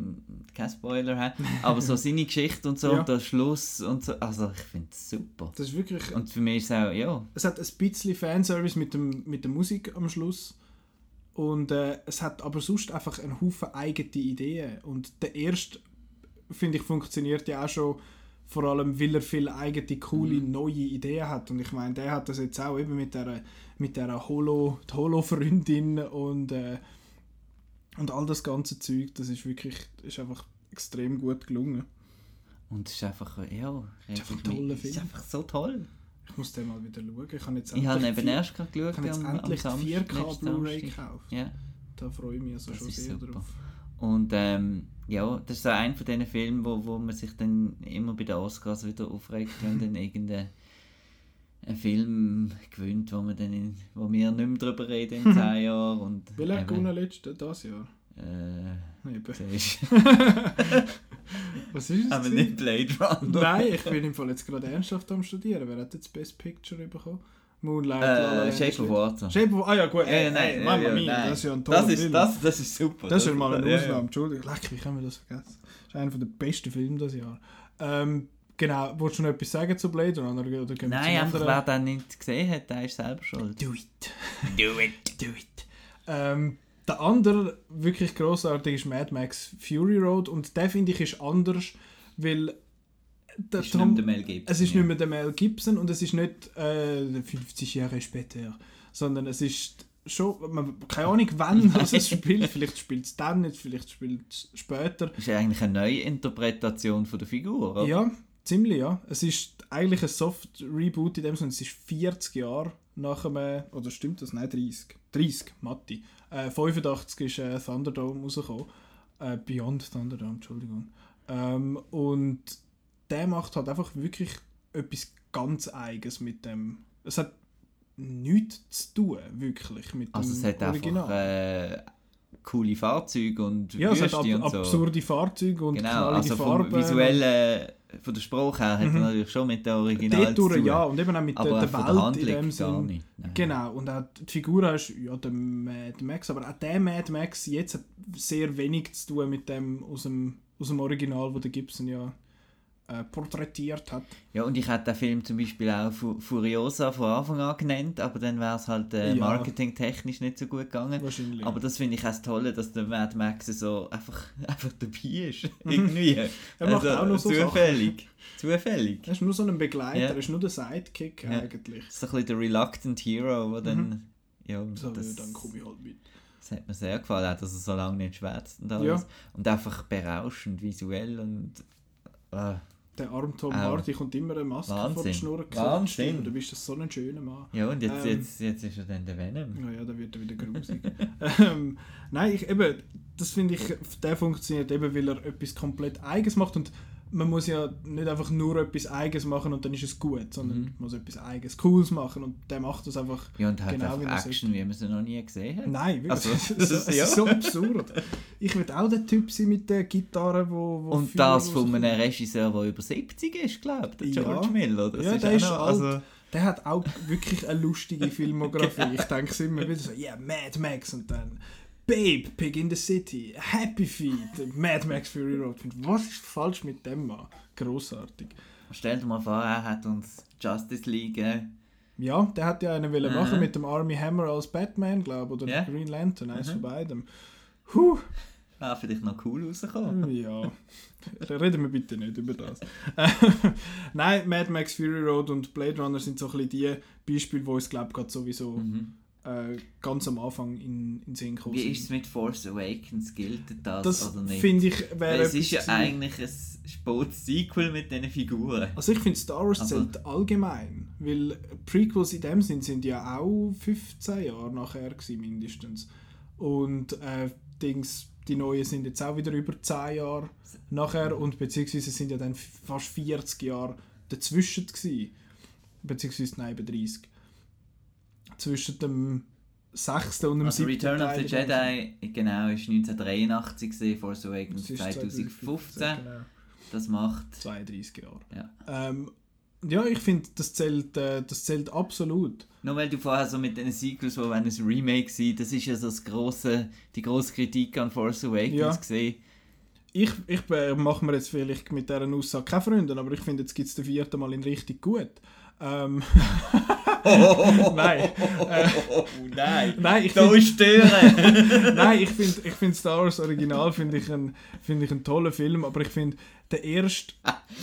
kein Spoiler haben, aber so *laughs* seine Geschichte und so Ja. und der Schluss und so. Also, ich finde es super. Das ist wirklich... Und für mich ist es auch, ja. Es hat ein bisschen Fanservice mit, dem, mit der Musik am Schluss. Und äh, es hat aber sonst einfach einen Haufen eigene Ideen. Und der erste, finde ich, funktioniert ja auch schon vor allem, weil er viele eigene, coole, Mhm. neue Ideen hat. Und ich meine, der hat das jetzt auch eben mit der, mit der Holo, die Holo-Freundin und, äh, und all das ganze Zeug. Das ist wirklich, ist einfach extrem gut gelungen. Und es ist einfach, ja. ist einfach ein es toller Es ist Film. einfach so toll. Ich muss den mal wieder schauen. Ich habe jetzt Ich habe endlich eben vier- erst gerade ich geschaut habe jetzt am, am endlich Samstag. 4K letzten Blu-ray gekauft. Ja. Da freue ich mich also Das schon sehr super. drauf. Und ähm, ja, das ist so ein von diesen Filmen, wo, wo man sich dann immer bei den Oscars wieder aufregt, wenn dann *laughs* irgendein ein Film gewinnt, wo, man dann in, wo wir nicht mehr drüber reden in 10 *laughs* Jahren. Und er eben, gewonnen letztes das Jahr? Äh, Eben. *laughs* Was ist es? aber nicht Blade Runner. Nein, ich bin im Fall jetzt gerade ernsthaft am Studieren. Wer hat jetzt Best Picture bekommen? Moonlight, Äh, Shape of Water. Shape of Ah ja, gut. Ey, nein, ey, ja, Mamma ja, mia, nein. das ist ja ein toller das ist, Film. das, das ist super. Das ist mal eine ja, Ausnahme. ja. Entschuldigung, leck, wie können wir das vergessen? Das ist einer der besten Filme dieses Jahr. Ähm, genau, wolltest du noch etwas sagen zu Blade Runner? Oder, Nein, einfach wer den nicht gesehen hat, der ist selber schuld. Do it. Do it. *laughs* Do it. Ähm, der andere wirklich grossartig ist Mad Max Fury Road und der finde ich ist anders, weil der ist Tom, mehr der Mel Gibson. es ist ja. nicht mehr der Mel Gibson und es ist nicht äh, 50 Jahre später, sondern es ist schon, man, keine Ahnung wann *laughs* das es spielt, vielleicht spielt es dann nicht, vielleicht spielt es später. Das ist eigentlich eine neue Interpretation von der Figur, oder? Ja, ziemlich ja. Es ist eigentlich ein Soft-Reboot in dem Sinne, es ist 40 Jahre nach dem, äh, oder stimmt das? Nein, 30. 30, Matti. Äh, 85 ist äh, Thunderdome rausgekommen. Äh, Beyond Thunderdome, Entschuldigung. Ähm, und der macht halt einfach wirklich etwas ganz Eigenes mit dem. Es hat nichts zu tun, wirklich, mit Also dem es hat Original. einfach äh, coole Fahrzeuge und ja, es hat ab Wüste und so. absurde Fahrzeuge und Genau, knallige also Farben. visuellen, von der Sprache her hat er Mhm. natürlich schon mit der Original zu tun. ja, und eben auch mit aber der, der Welt der in dem Sinn. Genau, und auch die Figur hast ja der Mad Max, aber auch der Mad Max jetzt hat sehr wenig zu tun mit dem aus dem, aus dem Original, wo der Gibson ja äh, porträtiert hat. Ja, und ich hätte den Film zum Beispiel auch Fu Furiosa von Anfang an genannt, aber dann wäre es halt äh, Ja. marketingtechnisch nicht so gut gegangen. Wahrscheinlich. Aber das finde ich auch das Tolle, dass der Mad Max so einfach, *laughs* einfach dabei ist. Irgendwie. *laughs* Er macht auch noch so Zufällig. Zufällig. er ist nur so ein Begleiter, Ja. er ist nur der Sidekick Ja. eigentlich. Das ist so ein bisschen der Reluctant Hero, der dann... Ja, Mhm. So, das, dann komme ich halt mit. das hat mir sehr gefallen, auch, dass er so lange nicht schwätzt und alles. Ja. Und einfach berauschend, visuell und... Äh, Der arme Tom. Hardy kommt immer eine Maske vor Wahnsinn. die Schnur Wahnsinn. Du bist das so ein schöner Mann. ja, und jetzt, Ähm. jetzt, jetzt ist er dann der Venom. Naja, da wird er wieder grusig. *laughs* ähm, nein, ich, eben, das finde ich, der funktioniert eben, weil er etwas komplett Eigenes macht und man muss ja nicht einfach nur etwas Eigenes machen und dann ist es gut, sondern Mhm. man muss etwas Eigenes, Cooles machen und der macht das einfach Ja, und halt genau wie einfach Action, wie man sie noch nie gesehen hat. Nein, wirklich. Also, *laughs* das ist, ja. es ist so absurd. Ich will auch der Typ sein mit der Gitarre, wo, wo Und das von einem Regisseur, der über 70 ist, glaube ich, der Ja. George Miller. Das Ja, ist der auch ist noch, alt. also, Der hat auch wirklich eine lustige Filmografie. Ich denke es immer wieder so, ja, yeah, Mad Max und dann Babe, Pig in the City, Happy Feet, Mad Max Fury Road. Was ist falsch mit dem Mann? Grossartig. Stell dir mal vor, er hat uns Justice League. Äh, Ja, der hat ja einen wollen Mhm. machen mit dem Army Hammer als Batman, glaube ich, oder Ja. Green Lantern, eins Mhm. von beidem. Huh, wäre vielleicht noch cool rausgekommen. ja. *laughs* Reden wir bitte nicht über das. *laughs* Nein, Mad Max Fury Road und Blade Runner sind so ein bisschen die Beispiele, wo es glaube ich gerade sowieso Mhm. Äh, ganz am Anfang in, in Sinn gekommen Wie ist es mit Force Awakens? Gilt das, Das oder nicht? finde ich wäre es ist ja eigentlich ein Sports-Sequel mit diesen Figuren. Also ich finde Star Wars Also- zählt allgemein, weil Prequels in dem Sinn sind ja auch 15 Jahre nachher gewesen, mindestens. Und äh, Dings, die neuen sind jetzt auch wieder über 10 Jahre nachher und beziehungsweise sind ja dann fast 40 Jahre dazwischen gewesen. Beziehungsweise nein, eben 30. Zwischen dem 6. und dem Also 7. Return of the. Jedi, genau, ist 1983 gewesen, Force Awakens ist 2015. genau. Das macht... 32 Jahre. Ja. Ähm, ja, ich finde, das zählt, äh, das zählt absolut. Nur weil du vorher so mit den Sequels, wo wenn ein Remake sind, das ist ja so das grosse, die grosse Kritik an Force Awakens Ja. gesehen. Ich, ich äh, mache mir jetzt vielleicht mit dieser Aussage keine Freunde, aber ich finde, jetzt gibt es den vierten Mal in richtig gut. Ähm, *laughs* Nein. Äh, nein! nein, ich Da finde *laughs* nein, ich find, ich find Star Wars Original finde ich, ein, find ich einen tollen Film, aber ich finde, der erste,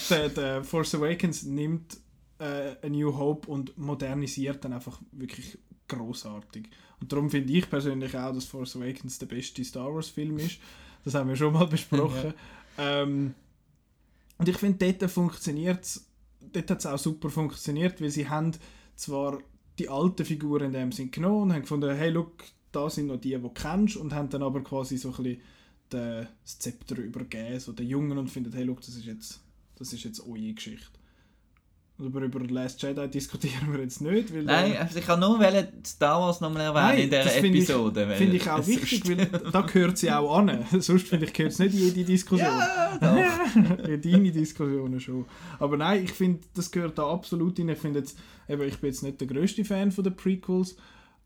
der, der Force Awakens nimmt äh, A New Hope und modernisiert dann einfach wirklich großartig. Und darum finde ich persönlich auch, dass Force Awakens der beste Star Wars Film ist. Das haben wir schon mal besprochen. ähm, und ich finde, dort funktioniert es, dort hat es auch super funktioniert, weil sie haben zwar die alten Figuren in dem Sinn genommen und haben gefunden, hey, look, da sind noch die, die du kennst und haben dann aber quasi so ein bisschen das Zepter übergeben, so den Jungen und finden, hey, look, das ist jetzt, das ist jetzt eure Geschichte. Aber über Last Jedi diskutieren wir jetzt nicht, weil Nein, äh, also ich kann nur Star Wars nochmal erwähnen Nein, in dieser das finde ich- Episode. finde ich auch wichtig, weil *laughs* da gehört sie auch an. *laughs* Sonst finde ich, gehört es nicht in jede Diskussion. Ja, *laughs* doch. in deine Diskussionen schon. Aber nein, ich finde, das gehört da absolut rein. Ich finde jetzt, eben, ich bin jetzt nicht der grösste Fan von den Prequels,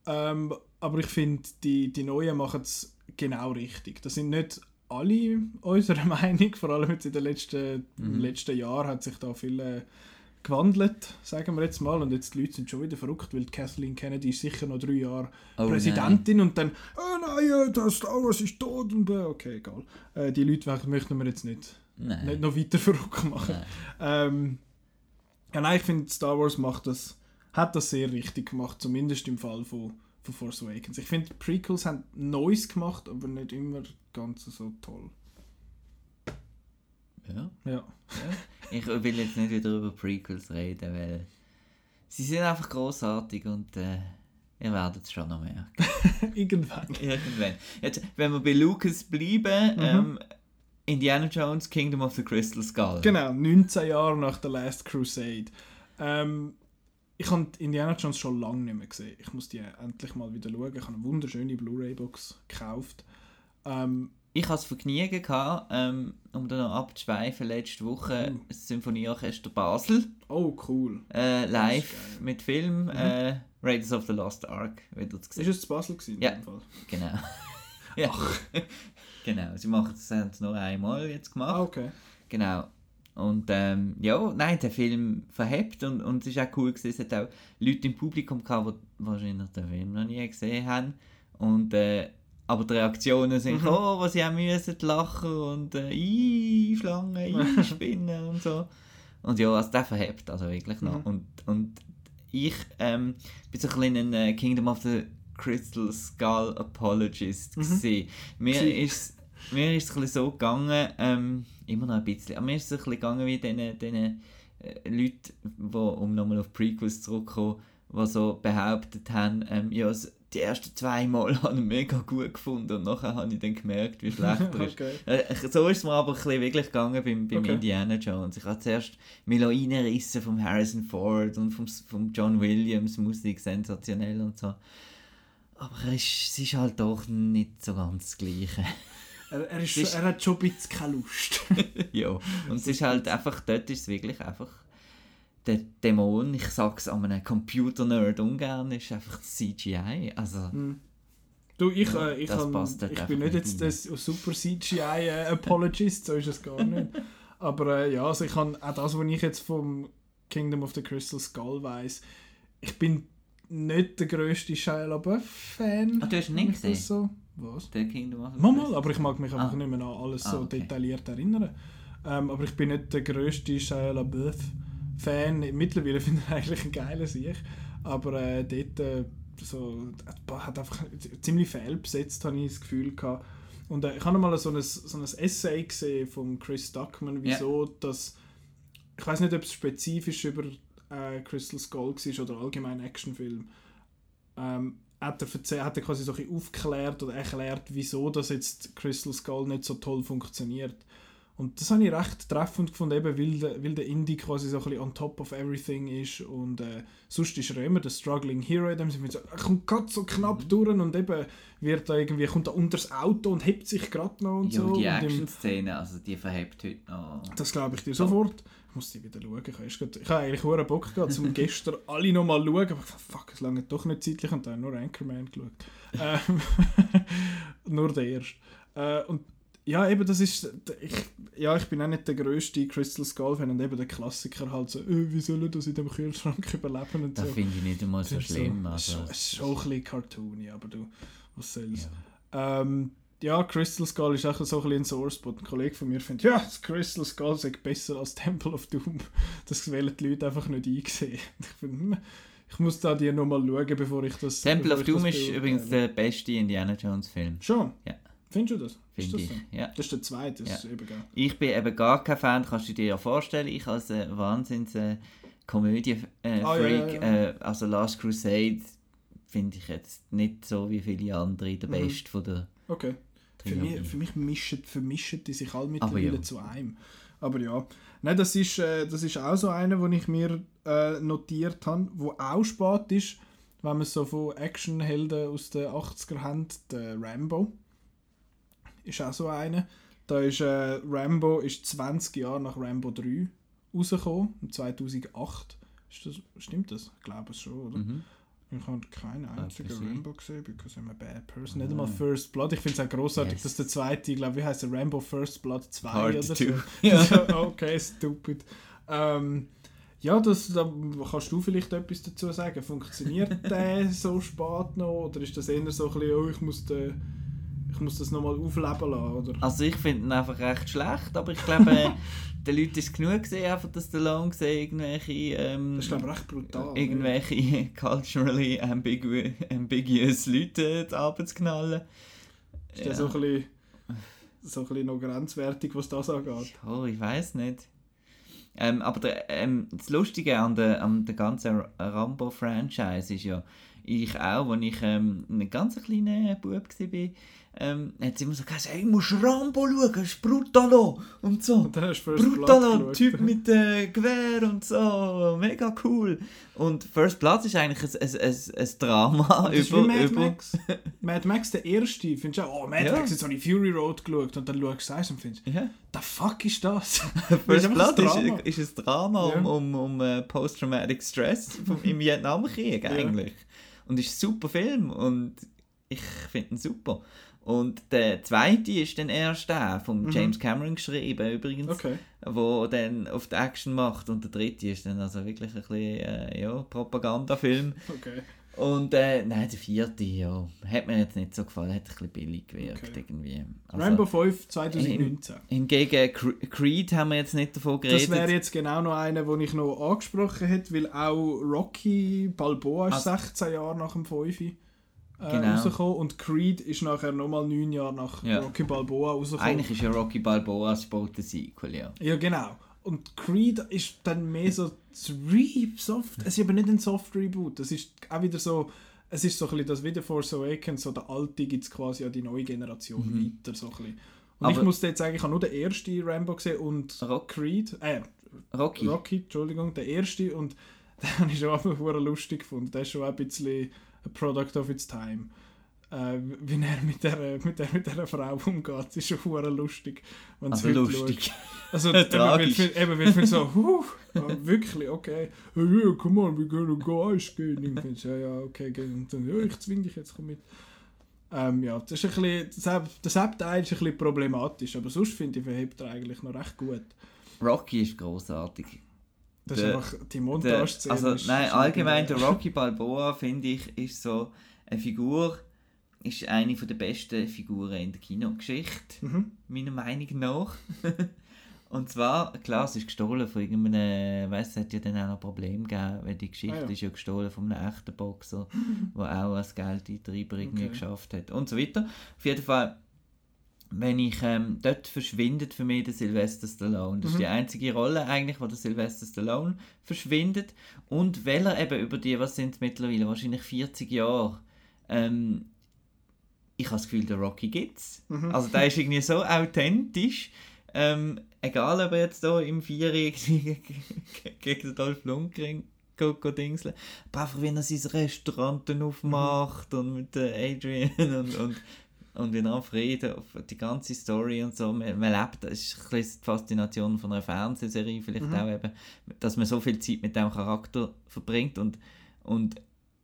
ähm, aber ich finde, die, die Neuen machen es genau richtig. Das sind nicht alle unserer Meinung, vor allem jetzt in den letzten, Mhm. letzten Jahr hat sich da viel äh, gewandelt, sagen wir jetzt mal. Und jetzt die Leute sind schon wieder verrückt, weil Kathleen Kennedy ist sicher noch drei Jahre Oh, Präsidentin und dann, oh nein, äh, der Star Wars ist tot und äh, okay, egal. Äh, die Leute möchten wir jetzt nicht Nein. nicht noch weiter *laughs* verrückt machen. Nein. Ähm, ja, nein, ich finde, Star Wars macht das, hat das sehr richtig gemacht, zumindest im Fall von, von Force Awakens. Ich finde, Prequels haben Neues gemacht, aber nicht immer ganz so toll. Ja. Ja. Ich will jetzt nicht wieder über Prequels reden, weil sie sind einfach großartig und äh, ihr werdet es schon noch merken. *laughs* Irgendwann. Irgendwann. Jetzt, wenn wir bei Lucas bleiben, Mhm. ähm, Indiana Jones, Kingdom of the Crystal Skull. Genau, 19 Jahre nach The Last Crusade. Ähm, ich habe Indiana Jones schon lange nicht mehr gesehen. Ich muss die endlich mal wieder schauen. Ich habe eine wunderschöne Blu-ray-Box gekauft. Ähm, Ich hatte das Vergnügen, gehabt, ähm, um da noch abzuschweifen, letzte Woche Oh. das Symphonieorchester Basel, oh, cool. äh, live mit Film, äh, Raiders of the Lost Ark, wieder zu Ist sehen. es zu Basel gewesen? in Ja. Fall? Genau. *laughs* ja. genau, sie machen das haben es nur einmal jetzt gemacht. Ah, okay. Genau. Und ähm, ja, nein, der Film verhebt und, und es ist auch cool gewesen. Es hat auch Leute im Publikum gehabt, die wahrscheinlich den Film noch nie gesehen haben. Und, äh, aber die Reaktionen sind Mhm. gekommen, wo sie auch müssen lachen und äh, «Ih, Schlangen, *laughs* «Ih, Spinnen» und so. Und ja, also der verhebt also wirklich noch. Mhm. Und, und ich ähm, bin so ein bisschen ein äh, Kingdom of the Crystal Skull Apologist Mhm. gewesen. Mir ist mir ist es ein bisschen so gegangen, ähm, immer noch ein bisschen, aber mir ist es ein bisschen gegangen wie diesen, diesen äh, Leuten, die, um nochmal auf Prequels zurückzukommen, die so behauptet haben, ähm, ja, die ersten zwei Mal *laughs* habe ich mega gut gefunden und nachher habe ich dann gemerkt, wie schlecht er *laughs* ist. okay. Äh, so ist es mir aber ein bisschen wirklich gegangen beim, beim Okay. Indiana Jones. Ich habe zuerst mich reinrissen vom Harrison Ford und vom, vom John Williams, Musik sensationell und so. Aber es ist, es ist halt doch nicht so ganz das Gleiche. Er, er, ist, ist- er hat schon ein bisschen keine Lust. *laughs* ja. Und es ist halt einfach, dort ist es wirklich einfach der Dämon, ich sag's an einem Computer-Nerd ungern, ist einfach das CGI. Also, Hm. Du, ich, Ja, äh, ich, das kann, ich einfach bin nicht jetzt der super CGI-Apologist, so ist es gar nicht. *laughs* Aber äh, ja, also ich kann auch das, was ich jetzt vom Kingdom of the Crystal Skull weiss, ich bin nicht der grösste Shia LaBeouf-Fan. Ah, du hast nicht ich das gesehen? So. Was? der Kingdom of the Mal, mal, Crystal- aber ich mag mich einfach Ah. nicht mehr an alles Ah, so okay. detailliert erinnern. Ähm, aber ich bin nicht der grösste Shia LaBeouf-Fan. Mittlerweile *laughs* finde ich eigentlich ein geiler Sieg. Aber äh, dort äh, so, hat einfach ziemlich fehlbesetzt, habe ich das Gefühl gehabt. Und äh, ich habe mal so ein, so ein Essay gesehen von Chris Duckman, wieso das ich weiß nicht, ob es spezifisch über äh, Crystal Skull war oder allgemein Actionfilm. Ähm, hat er, hat er quasi so ein aufgeklärt oder erklärt, wieso das jetzt Crystal Skull nicht so toll funktioniert. Und das habe ich recht treffend gefunden, eben weil, der, weil der Indie quasi so ein bisschen on top of everything ist und äh, sonst ist er immer der struggling Hero in dem Sinne, so, er kommt gerade so knapp durch und eben wird da irgendwie, kommt da unter das Auto und hebt sich gerade noch und Ja, so. die und im- Action-Szene, also die verhebt heute noch. das glaube ich dir sofort. Ich muss die wieder schauen. Ich habe, grad- ich habe eigentlich hohen Bock gehabt, um *laughs* gestern alle noch mal zu schauen. Aber ich dachte, fuck, es lange doch nicht zeitlich und dann nur Anchorman geschaut. *laughs* Ähm, *laughs* nur der erste. Äh, und ja, eben, das ist. Ich, ja, ich bin auch nicht der grösste Crystal Skull-Fan und eben der Klassiker halt so, äh, wie soll er das in dem Kühlschrank *laughs* überleben und so. Das finde ich nicht einmal so Das ist schlimm. So, Also, ist schon ein bisschen cartoony, aber du, was soll's. ja. Ähm, ja, Crystal Skull ist auch so ein, bisschen ein Sore Spot. Ein Kollege von mir findet, ja, das Crystal Skull sei besser als Temple of Doom. *laughs* Das wollen die Leute einfach nicht einsehen. Ich, find, hm, ich muss da dir nochmal schauen, bevor ich das. Temple of das Doom ist übrigens der beste Indiana Jones Film. Schon? Ja. Findest du das? Ist Finde das so? Ja. Das ist der zweite, das Ja. ist eben geil. Ich bin eben gar kein Fan, kannst du dir ja vorstellen. Ich als äh, Wahnsinns äh, Komödie-Freak, äh, Ah, ja. Äh, also Last Crusade, finde ich jetzt nicht so wie viele andere der Mhm. beste von der Okay. Für mich, für mich mischen, vermischen die sich alle mittlerweile zu einem. Aber ja. Nein, das ist, äh, das ist auch so einer, den ich mir äh, notiert habe, wo auch spät ist, wenn man so von Actionhelden aus den 80er haben, der Rambo. Ist auch so einer. Da ist äh, Rambo ist 20 Jahre nach Rambo 3 rausgekommen, im 2008. Ist das, stimmt das? Ich glaube es schon, oder? Mhm. Ich habe keinen einzigen. Rambo gesehen, because I'm a bad person. Nicht Ah. einmal First Blood. Ich finde es auch großartig, Yes. dass der zweite, ich glaube, wie heißt der Rambo First Blood 2 Part oder so. *laughs* *laughs* Ja. okay, stupid. Ähm, ja, das, da kannst du vielleicht etwas dazu sagen. Funktioniert *laughs* der so spät noch? Oder ist das eher so ein bisschen, oh, ich muss, den, muss das nochmal aufleben lassen? Oder? Also ich finde ihn einfach recht schlecht, aber ich glaube, *laughs* den Leuten ist genug gesehen, einfach, dass der Long irgendwelche ähm, Das ist, glaube recht brutal. irgendwelche *laughs* culturally ambigu ambiguous Leute zu knallen. Ist der so ein bisschen, so ein bisschen noch grenzwertig, was das angeht? Oh, ich weiß nicht. Ähm, aber der, ähm, das Lustige an der, an der ganzen Rambo-Franchise ist ja, ich auch, als ich ähm, ein ganz kleiner Bub war, ähm, hat sie immer so gesagt, hey, du musst Rambo schauen, das ist Brutalo und so. Und Brutalo, Typ mit äh, Gewehr und so, mega cool. Und First Blood ist eigentlich ein, ein, ein, ein Drama Das ist über... wie Mad über Max. *laughs* Mad Max, der erste, findest du auch, oh, Mad Ja. Max, jetzt habe ich Fury Road geschaut und dann schaust du es und findest, ja. the fuck ist das? *laughs* First ist Blood ein ist, ist ein Drama Ja. um, um, um äh, Post-Traumatic Stress vom, im Vietnamkrieg Ja. Und ist ein super Film und ich finde ihn super. Und der zweite ist dann erst der von Mhm. James Cameron geschrieben, übrigens, Okay. wo dann auf die Action macht. Und der dritte ist dann also wirklich ein bisschen, äh, ja, Propagandafilm. Okay. Und äh, nein, der vierte, ja, hat mir jetzt nicht so gefallen, hat ein bisschen billig gewirkt Okay. irgendwie. Also, Rainbow 5 2019. Hingegen Cre- Creed haben wir jetzt nicht davon Das geredet. wäre jetzt genau noch einer, den ich noch angesprochen hätte, weil auch Rocky Balboa ist Also- 16 Jahre nach dem 5 äh, Genau. rausgekommen und Creed ist nachher nochmal 9 Jahre nach Ja. Rocky Balboa rausgekommen. Eigentlich ist ja Rocky Balboa das Sequel, ja. Ja, genau. Und Creed ist dann mehr so das Re Soft. Es ist aber nicht ein Soft Reboot. Es ist auch wieder so. Es ist so ein bisschen das wie The Force Awakens, so der alte gibt es quasi an die neue Generation weiter. So ein bisschen. Und ich Aber- musste jetzt sagen, ich habe nur den ersten Rambo gesehen und Rock- Creed. Äh, Rocky. Rocky, Entschuldigung, der erste. Und *laughs* den habe ich schon einfach lustig gefunden. Der ist schon ein bisschen a product of its time. Äh, wie er mit der, mit, der, mit der Frau umgeht, das ist schon verdammt lustig. Also lustig. *laughs* Also Tragisch. eben, weil ich finde so, *laughs* huh, ja, wirklich, okay. Yeah, come on, we're gonna go Eis gehen. Und ich finde, ja, ja, okay, gehen. Und dann, ja, ich zwing dich jetzt, komm mit. Ähm, ja, das ist ein bisschen, das Haupt- das Hauptteil ist ein bisschen problematisch, aber sonst finde ich, verhebt er eigentlich noch recht gut. Rocky ist großartig. Das Der- ist einfach, die Der, Montage-Szene also nein, allgemein der. Rocky Balboa finde ich ist so eine Figur, ist eine der besten Figuren in der Kinogeschichte, Mhm. meiner Meinung nach. *laughs* Und zwar, klar, es ist gestohlen von irgendeinem, weiss, es hat ja dann auch noch Probleme gegeben, weil die Geschichte Ah, ja. ist ja gestohlen von einem echten Boxer, *laughs* der auch als Geldeintreiber irgendwie Okay. geschafft hat und so weiter. Auf jeden Fall, wenn ich, ähm, dort verschwindet für mich der Sylvester Stallone. Das ist Mhm. die einzige Rolle eigentlich, wo der Sylvester Stallone verschwindet und weil er eben über die, was sind es mittlerweile, wahrscheinlich 40 Jahre, ähm, ich habe das Gefühl, der Rocky gibt's. Mhm. Also der ist irgendwie so authentisch, ähm, egal ob er jetzt hier im Vieri *laughs* gegen den Dolph Lundgren dingseln, aber einfach wie er sein Restaurant dann aufmacht und mit Adrian und, und, und wie am Frieden auf die ganze Story und so, man, man lebt, das ist ein bisschen die Faszination von einer Fernsehserie vielleicht Mhm. auch eben, dass man so viel Zeit mit dem Charakter verbringt und, und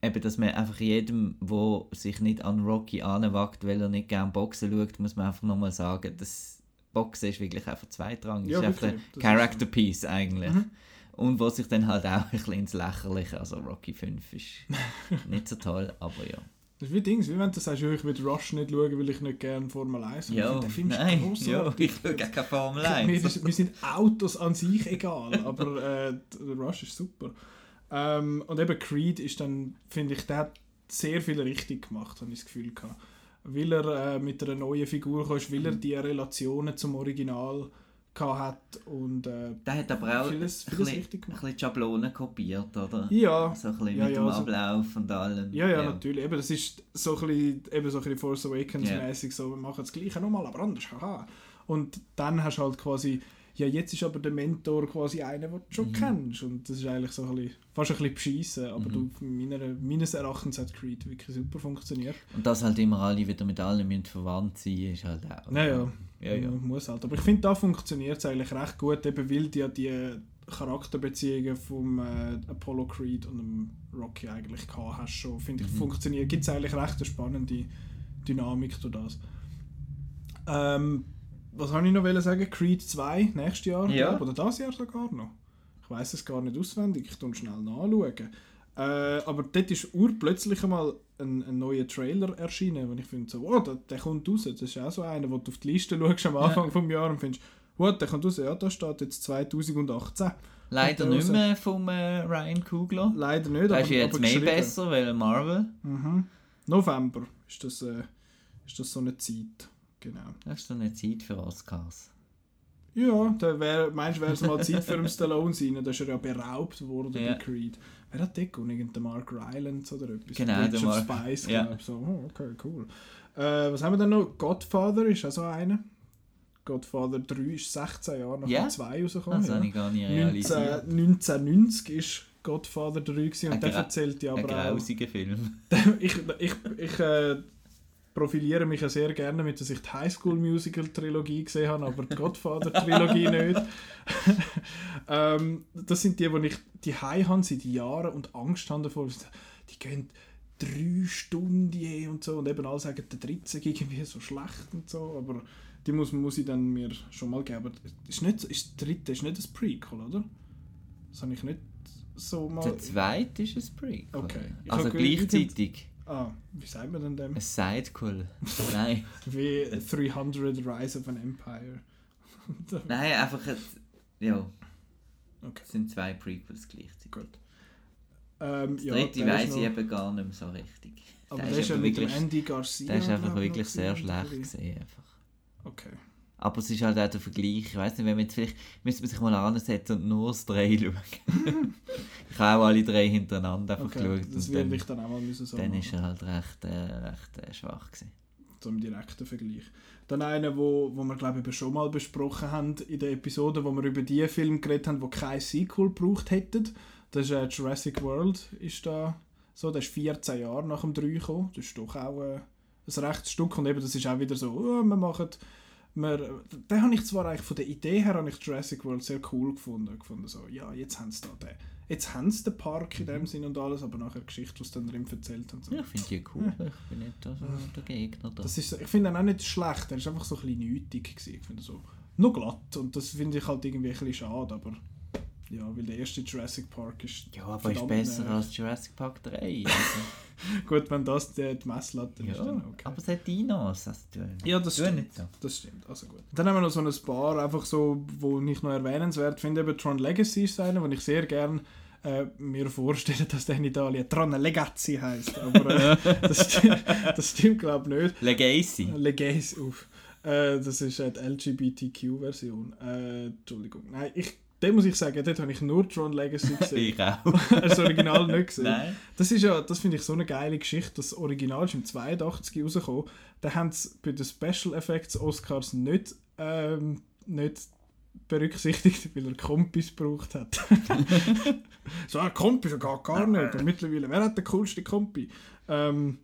eben, dass man einfach jedem, der sich nicht an Rocky anwagt, weil er nicht gerne Boxen schaut, muss man einfach nochmal sagen, das Boxen ist wirklich einfach zweitrangig. Ja, ist einfach wirklich, ein das ist Character Piece eigentlich. Mhm. Und was sich dann halt auch ein bisschen ins Lächerliche, also Rocky 5 ist *laughs* nicht so toll, aber ja. Das ist wie Dings, wie wenn du sagst, ich will Rush nicht schauen, weil ich nicht gerne Formel 1 schaue. Ich Ja, der Film ist nein, ja, grossartig. ich schaue keine Formel Mir, 1. ist, mir sind Autos an sich egal, aber äh, Rush ist super. Ähm, und eben Creed ist dann, finde ich, der hat sehr viel richtig gemacht, habe ich das Gefühl gehabt. Weil er äh, mit einer neuen Figur kam, weil er die Relationen zum Original hat und äh, Der hat aber auch vieles, ein vieles bisschen, richtig ein bisschen Schablonen kopiert, oder? Ja, So ein bisschen Ja, mit ja, dem so- Ablauf und allem. ja, ja, natürlich. Eben, das ist so ein bisschen, eben so ein bisschen Force Awakens Ja. mäßig so, wir machen das Gleiche nochmal, aber anders, haha. Und dann hast du halt quasi, ja, jetzt ist aber der Mentor quasi einer, den du schon Mhm. kennst. Und das ist eigentlich so ein bisschen, fast ein bisschen beschissen, aber Mhm. du, meiner, meines Erachtens hat Creed wirklich super funktioniert. Und dass halt immer alle wieder mit allem müssen verwandt sein ist halt auch. Naja, Ja, ja. muss halt. Aber ich finde, da funktioniert es eigentlich recht gut, eben weil die ja die Charakterbeziehungen vom äh, Apollo Creed und dem Rocky eigentlich gehabt hast schon. Finde ich, Mhm. funktioniert. Gibt es eigentlich recht eine spannende Dynamik durch das. Ähm, was habe ich noch sagen? Creed 2 nächstes Jahr, Ja. glaub, oder das Jahr sogar noch. Ich weiß es gar nicht auswendig, ich tue schnell nachschauen. Äh, aber dort ist urplötzlich einmal ein, ein neuer Trailer erschienen, und ich finde so, oh, der, der kommt raus. Das ist auch so einer, wo du auf die Liste schaust am Ja. Anfang vom Jahr und findest, what, der kommt raus, ja, da steht jetzt 2018. Leider Und der nicht mehr vom äh, Ryan Kugler. Leider nicht, Das ist jetzt mehr geschrieben. besser, weil Marvel. Mhm. November ist das, äh, ist das so eine Zeit. Genau. Ist so eine Zeit für Oscars. Ja, da wär, meinst du, wäre es mal Zeit für einen Stallone sein? Da ist er ja beraubt worden Ja. bei Creed. Wer hat den gewonnen? Irgendein Mark Rylance oder etwas? Genau, Bridge der Mark- Spice, ja. ich. So, oh, okay, cool. Äh, was haben wir denn noch? Godfather ist auch so einer. Godfather 3 ist 16 Jahre nach dem 2 rausgekommen. Das ja. habe ich gar nicht 19, realisiert. 1990 ist Godfather 3 gewesen, und Ein der erzählt ja Ein aber auch... grausiger Film. *laughs* ich ich, ich äh, profiliere mich ja sehr gerne damit, dass ich die High School Musical Trilogie gesehen habe, aber die Godfather Trilogie *laughs* nicht. *laughs* ähm, das sind die, wo ich die High habe seit Jahren und Angst habe davor. Die gehen, drei Stunden und so und eben alle sagen, der dritte sei irgendwie so schlecht und so, aber die muss, muss ich dann mir schon mal geben. Aber ist, nicht, ist der dritte ist nicht ein Prequel, oder? Das habe ich nicht so mal... Der zweite ist ein Prequel. Okay. Ich Also gleichzeitig Ah, wie sagt man denn dem? ein Sidequel. *laughs* Nein. Wie 300 Rise of an Empire. *laughs* Nein, einfach ein, ja. Okay. Es sind zwei Prequels gleichzeitig. Gut. Ähm, Das ja, dritte ist weiß ich eben gar nicht mehr so richtig. Aber der der ist ist ja mit wirklich- Andy Garcia. Der ist einfach wirklich sehr schlecht gesehen. Einfach. Okay. Aber es ist halt auch der Vergleich. Ich weiß nicht, wenn man jetzt vielleicht müsste man sich mal ansetzen und nur das drei *laughs* schauen. *laughs* ich habe auch alle drei hintereinander einfach okay. geschaut. Das werde dann, ich dann auch mal müssen so dann machen. ist er halt recht, äh, recht äh, schwach gewesen. im direkten Vergleich. Dann einer, wo, wo wir glaube ich schon mal besprochen haben in der Episode, wo wir über die Filme geredet haben, wo kein Sequel gebraucht hätten. Das ist äh, Jurassic World ist da so, der ist 14 Jahre nach dem 3 gekommen. Das ist doch auch äh, ein rechtes Stück und eben das ist auch wieder so, oh, wir machen wir, den habe ich zwar eigentlich von der Idee her habe ich Jurassic World sehr cool gefunden, gefunden so, ja, jetzt haben sie da den, jetzt haben sie den Park in dem Sinn und alles, aber nachher die Geschichte, was dann drin erzählt haben. So. Ja, ich finde die cool. Ich bin nicht also der Gegner da. Das ist, ich finde ihn auch nicht schlecht, er ist einfach so ein bisschen nötig gewesen. Ich finde so, noch glatt und das finde ich halt irgendwie ein bisschen schade, aber ja, weil der erste Jurassic Park ist ja, aber ist besser als Jurassic Park 3. *laughs* Also, Gut, wenn das die, die Messlatte ist, ja, dann okay. aber es hat Dinos. Also, du, Ja, das stimmt. nicht so. Das stimmt, also gut. Dann haben wir noch so ein paar, einfach so, wo ich noch erwähnenswert finde, eben Tron Legacy ist einer, wo ich sehr gerne äh, mir vorstelle, dass der in Italien Tron Legacy heißt. Aber äh, *laughs* das, sti- das stimmt, glaube ich, nicht. Legacy. Legacy, uff. Äh, das ist äh, die LGBTQ-Version. Äh, Entschuldigung. Nein, ich, den muss ich sagen, dort habe ich nur Tron Legacy *laughs* gesehen. Ich auch. *laughs* das Original nicht gesehen. Nein. Das ist ja, das finde ich so eine geile Geschichte. Das Original ist im 82 rausgekommen. Da haben sie bei den Special Effects Oscars nicht, ähm, nicht berücksichtigt, weil er Kompis gebraucht hat. *laughs* so ein Kompi geht gar nicht. Und mittlerweile, wer hat den coolsten Kompi? Ähm,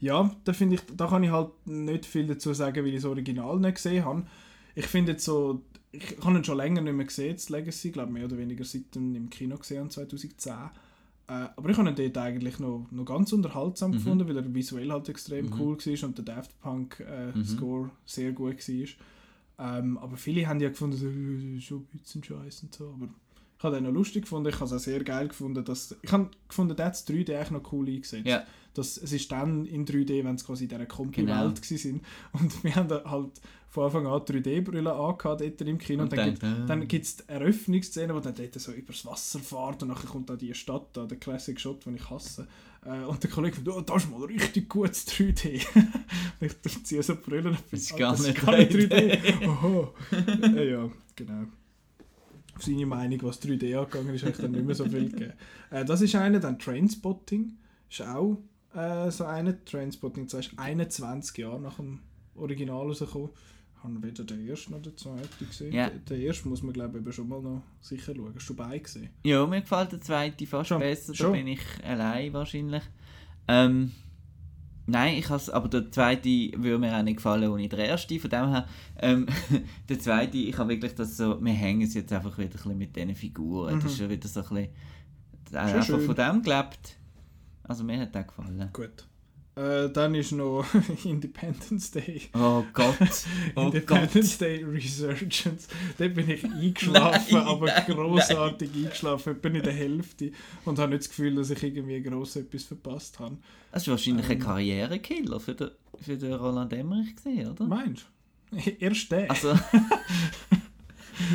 ja, da finde ich, da kann ich halt nicht viel dazu sagen, weil ich das Original nicht gesehen habe. Ich finde jetzt so, ich habe ihn schon länger nicht mehr gesehen, das Legacy, glaube mehr oder weniger seit ich im Kino gesehen habe, 2010. Äh, aber ich habe ihn dort eigentlich noch, noch ganz unterhaltsam gefunden, weil er visuell halt extrem cool war und der Daft Punk äh, Score sehr gut war. Ähm, aber viele haben ja gefunden, so, äh, ist schon ein bisschen scheiße und so. Aber ich habe den noch lustig gefunden, ich habe es auch sehr geil gefunden. Dass, ich habe gefunden, der hat das 3D eigentlich noch cool eingesetzt. Ja. Das, es ist dann in 3D, wenn es quasi in dieser Kompi-Welt Genau. sind. Und wir haben halt von Anfang an 3D-Brille angehabt dort im Kino. Und, Und dann, dann, gibt, dann gibt es die Eröffnungsszene, wo dann dort so übers Wasser fährt und dann kommt da die Stadt, da, der Classic Shot, den ich hasse. Äh, und der Kollege sagt, oh, das ist mal richtig gutes 3D. Und *laughs* ich ziehe so Brille und Das ist gar das nicht gar nicht 3D. 3D. Oho. ja, genau. Auf seine Meinung, was 3D angegangen ist, habe ich dann nicht mehr so viel gegeben. Äh, das ist einer, dann Trainspotting ist auch äh, so einer. Trainspotting 2 ist 21 Jahre nach dem Original rausgekommen. Ich habe weder den ersten noch den zweiten gesehen. Ja. Den, den ersten muss man glaube ich schon mal noch sicher schauen. Hast du beide gesehen? Ja, mir gefällt der zweite fast Schon, besser. schon. Da bin ich allein wahrscheinlich. Ähm, nein, ich has, aber der zweite würde mir auch nicht gefallen ohne den ersten. Von dem her, ähm, *laughs* der zweite, ich habe wirklich das so, wir hängen es jetzt einfach wieder ein bisschen mit diesen Figuren. Das ist schon wieder so ein bisschen, äh, einfach schön. von dem gelebt. Also mir hat der gefallen. Gut. Äh, dann ist noch *laughs* Independence Day. Oh Gott, *laughs* oh Gott. Independence Day Resurgence. Da bin ich *laughs* eingeschlafen, Nein, aber nein, großartig eingeschlafen, etwa in der Hälfte. Und habe nicht das Gefühl, dass ich irgendwie gross etwas verpasst habe. Das ist wahrscheinlich ein Ähm. Karrierekiller für den, für den Roland Emmerich gesehen, oder? Meinst du? Erst der. Also,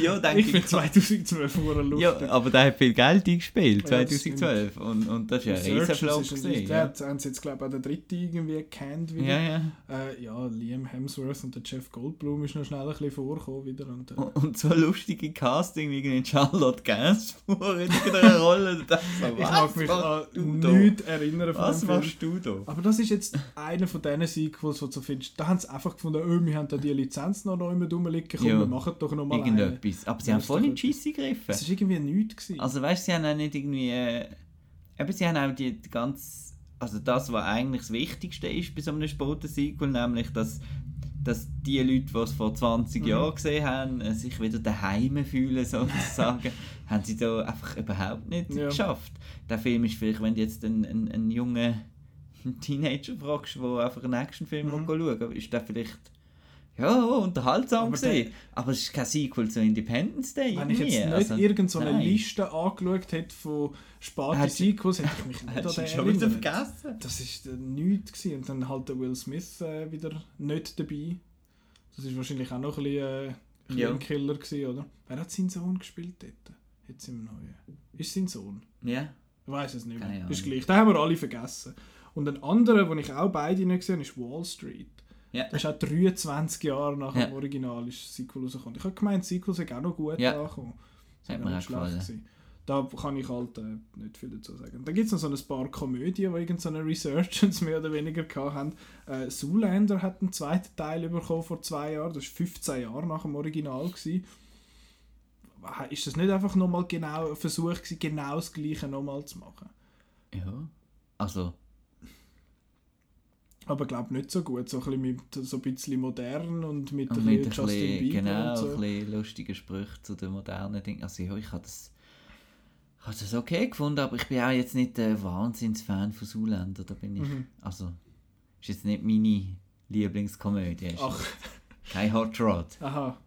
ja, denke ich finde 2012 nur lustig. Ja, aber der hat viel Geld eingespielt, Ja, das 2012. Und, und das ist ja ein Riesenflop gewesen. Ja. haben sie jetzt, glaube ich, auch der dritte irgendwie gekannt wieder. ja, ja. Äh, ja, Liam Hemsworth und der Jeff Goldblum ist noch schnell ein bisschen vorgekommen wieder. Und, äh, Und, und so lustige Casting wie in Charlotte Gainsbourg *laughs* in irgendeiner Rolle. Das ich mag mich an nichts erinnern von Was machst du da? Aber das ist jetzt einer von diesen Sequels, wo du findest, da haben sie einfach gefunden, oh, wir haben da die Lizenz noch immer rumliegen, komm, Ja. wir machen doch noch mal Irgendetwas. Aber sie haben voll in die Scheisse gegriffen. Das war irgendwie nichts. Gewesen. Also weißt du, sie haben auch nicht irgendwie... Äh, eben, sie haben auch die, die ganz... Also das, was eigentlich das Wichtigste ist bei so einem Sporten-Sequel, nämlich, dass, dass die Leute, die es vor 20 Mhm. Jahren gesehen haben, äh, sich wieder daheim fühlen, *laughs* sozusagen, *laughs* haben sie da einfach überhaupt nicht Ja. geschafft. Der Film ist vielleicht, wenn du jetzt einen, einen, einen jungen *laughs* Teenager fragst, der einfach einen Actionfilm mhm. schauen will, ist der vielleicht ja, unterhaltsam Aber gesehen. Aber es ist kein Sequel zu Independence Day. Wenn ich jetzt nicht Also, irgendeine so. Liste angeschaut hätte von späten Sequels, hätte ich mich *laughs* nicht an den schon wieder vergessen? Das war nichts. Gewesen. Und dann halt der Will Smith äh, wieder nicht dabei. Das ist wahrscheinlich auch noch ein bisschen, äh, ein, bisschen Ja. ein Killer gewesen, oder? Wer hat seinen Sohn gespielt dort? Jetzt im Neuen. Ist sein Sohn? Ja. Ich weiß es nicht mehr. Ist gleich. Den haben wir alle vergessen. Und ein anderer, den ich auch beide nicht gesehen habe, ist Wall Street. Ja. Das ist auch 23 Jahre nach Ja. dem Original ist Sequel rausgekommen. Ich habe gemeint, Sequel sei auch noch gut Ja. angekommen. Das Hat mir auch gefallen. gewesen. Da kann ich halt äh, nicht viel dazu sagen. Dann gibt es noch so ein paar Komödien, die irgend so eine Resurgence *laughs* mehr oder weniger haben. Äh, Zoolander hat einen zweiten Teil bekommen vor zwei Jahren. Das war 15 Jahre nach dem Original. Gewesen. Ist das nicht einfach nochmal genau ein Versuch gewesen, genau das Gleiche nochmal zu machen? Ja. Also, Aber ich glaube nicht so gut. So ein bisschen, mit, so ein bisschen modern und mit, und ein mit ein bisschen Justin bisschen, Bieber genau, und so. ein bisschen lustigen Sprüchen zu den modernen Dingen. Also ja, ich habe das, ich habe das okay gefunden, aber ich bin auch jetzt nicht der Wahnsinnsfan von Zoolander. Da bin ich, Mhm. also, ist jetzt nicht meine Lieblingskomödie. Ach, Kein Hot Rod. aha.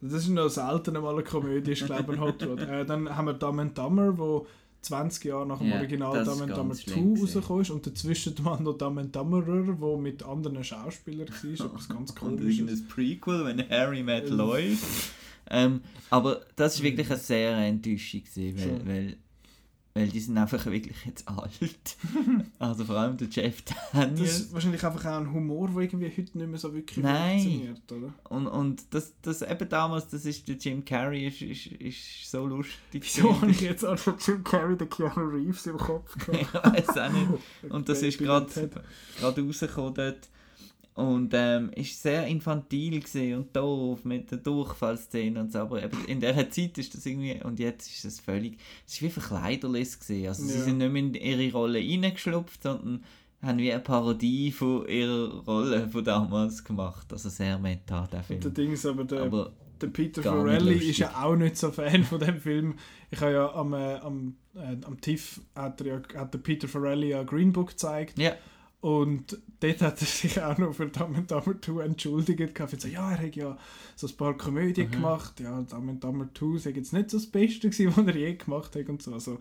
Das ist noch selten mal eine Komödie, ist glaube ich ein Hot Rod. Äh, dann haben wir Dumb and Dumber, wo 20 Jahre nach dem Ja, Original Dumb and Dumber schlimm 2 gewesen. rausgekommen ist und dazwischen mal noch Dumb and Dumberer, wo mit anderen Schauspielern war. *laughs* Etwas ganz Und komisches. irgendein Prequel, wenn Harry met Ähm. Lloyd. Ähm, aber das war wirklich eine sehr Enttäuschung, gewesen, weil, weil, weil die sind einfach wirklich jetzt *laughs* alt. also vor allem der Jeff Das Daniels. ist wahrscheinlich einfach auch ein Humor, der irgendwie heute nicht mehr so wirklich Nein. funktioniert, oder? Und, und das, das eben damals, das ist der Jim Carrey, ist, ist, ist so lustig. Wieso habe ich jetzt einfach Jim Carrey den Keanu Reeves im Kopf *laughs* gehabt? ich weiß auch nicht. Und das ist gerade rausgekommen dort. Und ähm, ist sehr infantil und doof mit der Durchfallszene und so. Aber in dieser Zeit ist das irgendwie, und jetzt ist das völlig, es ist wie verkleiderlich gewesen. Also sie Ja. sind nicht mehr in ihre Rolle reingeschlupft, sondern haben wie eine Parodie von ihrer Rolle von damals gemacht. Also sehr meta, der Und der Film. Dings, aber der, Aber der Peter Farrelly ist ja auch nicht so Fan von dem Film. Ich habe ja am, äh, am, äh, am TIFF hat, er ja, hat der Peter Farrelly ja Green Book gezeigt. ja, Und dort hat er sich auch noch für Dumb and Dumber 2 entschuldigt. hat gesagt, ja, er hat ja so ein paar Komödien Mhm. gemacht. Ja, Dumb and Dumber 2 sei jetzt nicht so das Beste gewesen, *laughs* was er je gemacht hat und so. Also,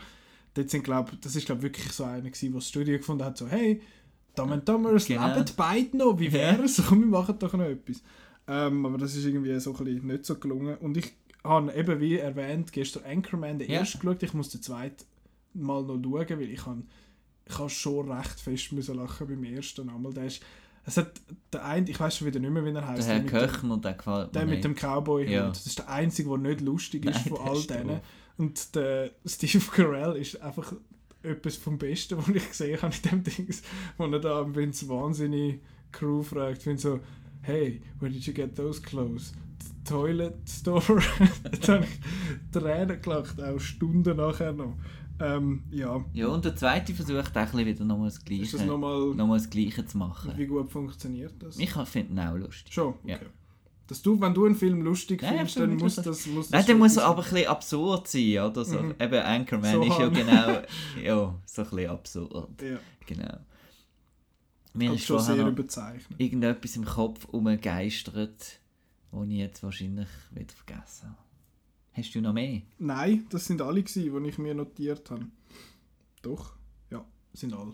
dort sind, glaub, das ist glaube wirklich so einer gewesen, wo das Studio gefunden hat, so, hey, Dumb and Dumber, es Genau. leben beide noch, wie wäre es? Komm, wir machen doch noch etwas. Ähm, aber das ist irgendwie so ein bisschen nicht so gelungen. Und ich habe eben, wie erwähnt, gestern Anchorman den Ja. ersten geschaut. Ich muss den zweiten mal noch schauen, weil ich habe ich habe schon recht fest müssen lachen beim ersten einmal. Der ist, es hat der ein, ich weiß schon wieder nicht mehr, wie er der heißt. Herr mit dem, Köchner, der gefällt mir der mit dem Cowboy Ja. Das ist der einzige, der nicht lustig ist Nein, von der all denen. Und der Steve *laughs* Carell ist einfach etwas vom Besten, *laughs* was ich gesehen habe in dem Ding, wo er da Vince wahnsinnig Crew fragt, bin so, hey, where did you get those clothes? The toilet store. *laughs* Jetzt habe ich Tränen gelacht, auch Stunden nachher noch. Ähm, ja, Ja, und der zweite versucht auch wieder nochmal das ist Gleiche, das nochmal, nochmal das Gleiche zu machen. wie gut funktioniert das? Ich finde ihn auch lustig. Schon, okay. Ja. Dass du, wenn du einen Film lustig Nein, findest, dann muss lustig. das, muss das Nein, der schon muss aber ein bisschen absurd sein, oder? So, Mhm. Eben Anchorman So ist ja genau *laughs* ja, so ein bisschen absurd. Ja, Genau. Mir ist schon sehr überzeichnet. irgendetwas im Kopf umgeistert, das ich jetzt wahrscheinlich wieder vergessen habe. Hast du noch mehr? Nein, das sind alle gewesen, die ich mir notiert habe. Doch, ja, sind alle.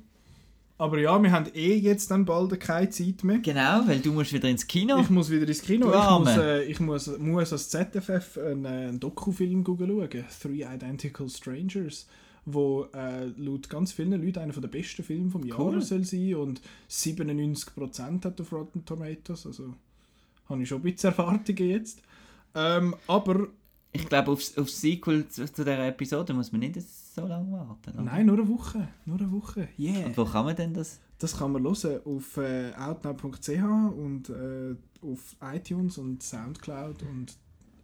Aber ja, wir haben eh jetzt dann bald keine Zeit mehr. Genau, weil du musst wieder ins Kino. Ich muss wieder ins Kino. Ich muss, äh, ich muss, muss als ZFF einen, äh, einen Dokufilm schauen. Three Identical Strangers. Wo äh, laut ganz vielen Leuten einer der besten Filme vom Jahr Cool. soll sein. Und 97% hat auf Rotten Tomatoes. Also habe ich schon ein bisschen Erwartungen jetzt. Ähm, aber Ich glaube, aufs, aufs Sequel zu, zu dieser Episode muss man nicht so lange warten. oder? nein, nur eine Woche. Nur eine Woche. Yeah. Und wo kann man denn das? Das kann man hören auf äh, outnow.ch und äh, auf iTunes und Soundcloud und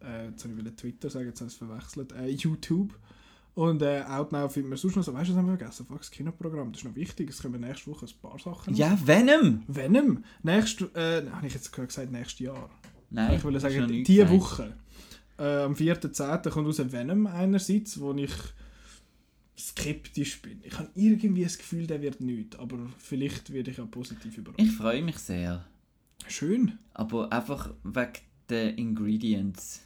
äh, jetzt habe ich Twitter sagen, jetzt habe ich es verwechselt, äh, YouTube. Und äh, Outnow findet man sonst noch so, weißt du, das haben wir vergessen, fuck, das Kinoprogramm, das ist noch wichtig, es kommen nächste Woche ein paar Sachen. Ja, Venom! Venom, nächst, äh, habe ich jetzt gesagt, nächstes Jahr. Nein, ich will sagen, diese. Woche, äh, am 4.10. kommt raus Venom einerseits, wo ich skeptisch bin. Ich habe irgendwie das Gefühl, der wird nicht, aber vielleicht werde ich auch positiv überrascht. Ich freue mich sehr. Schön. Aber einfach wegen den Ingredients.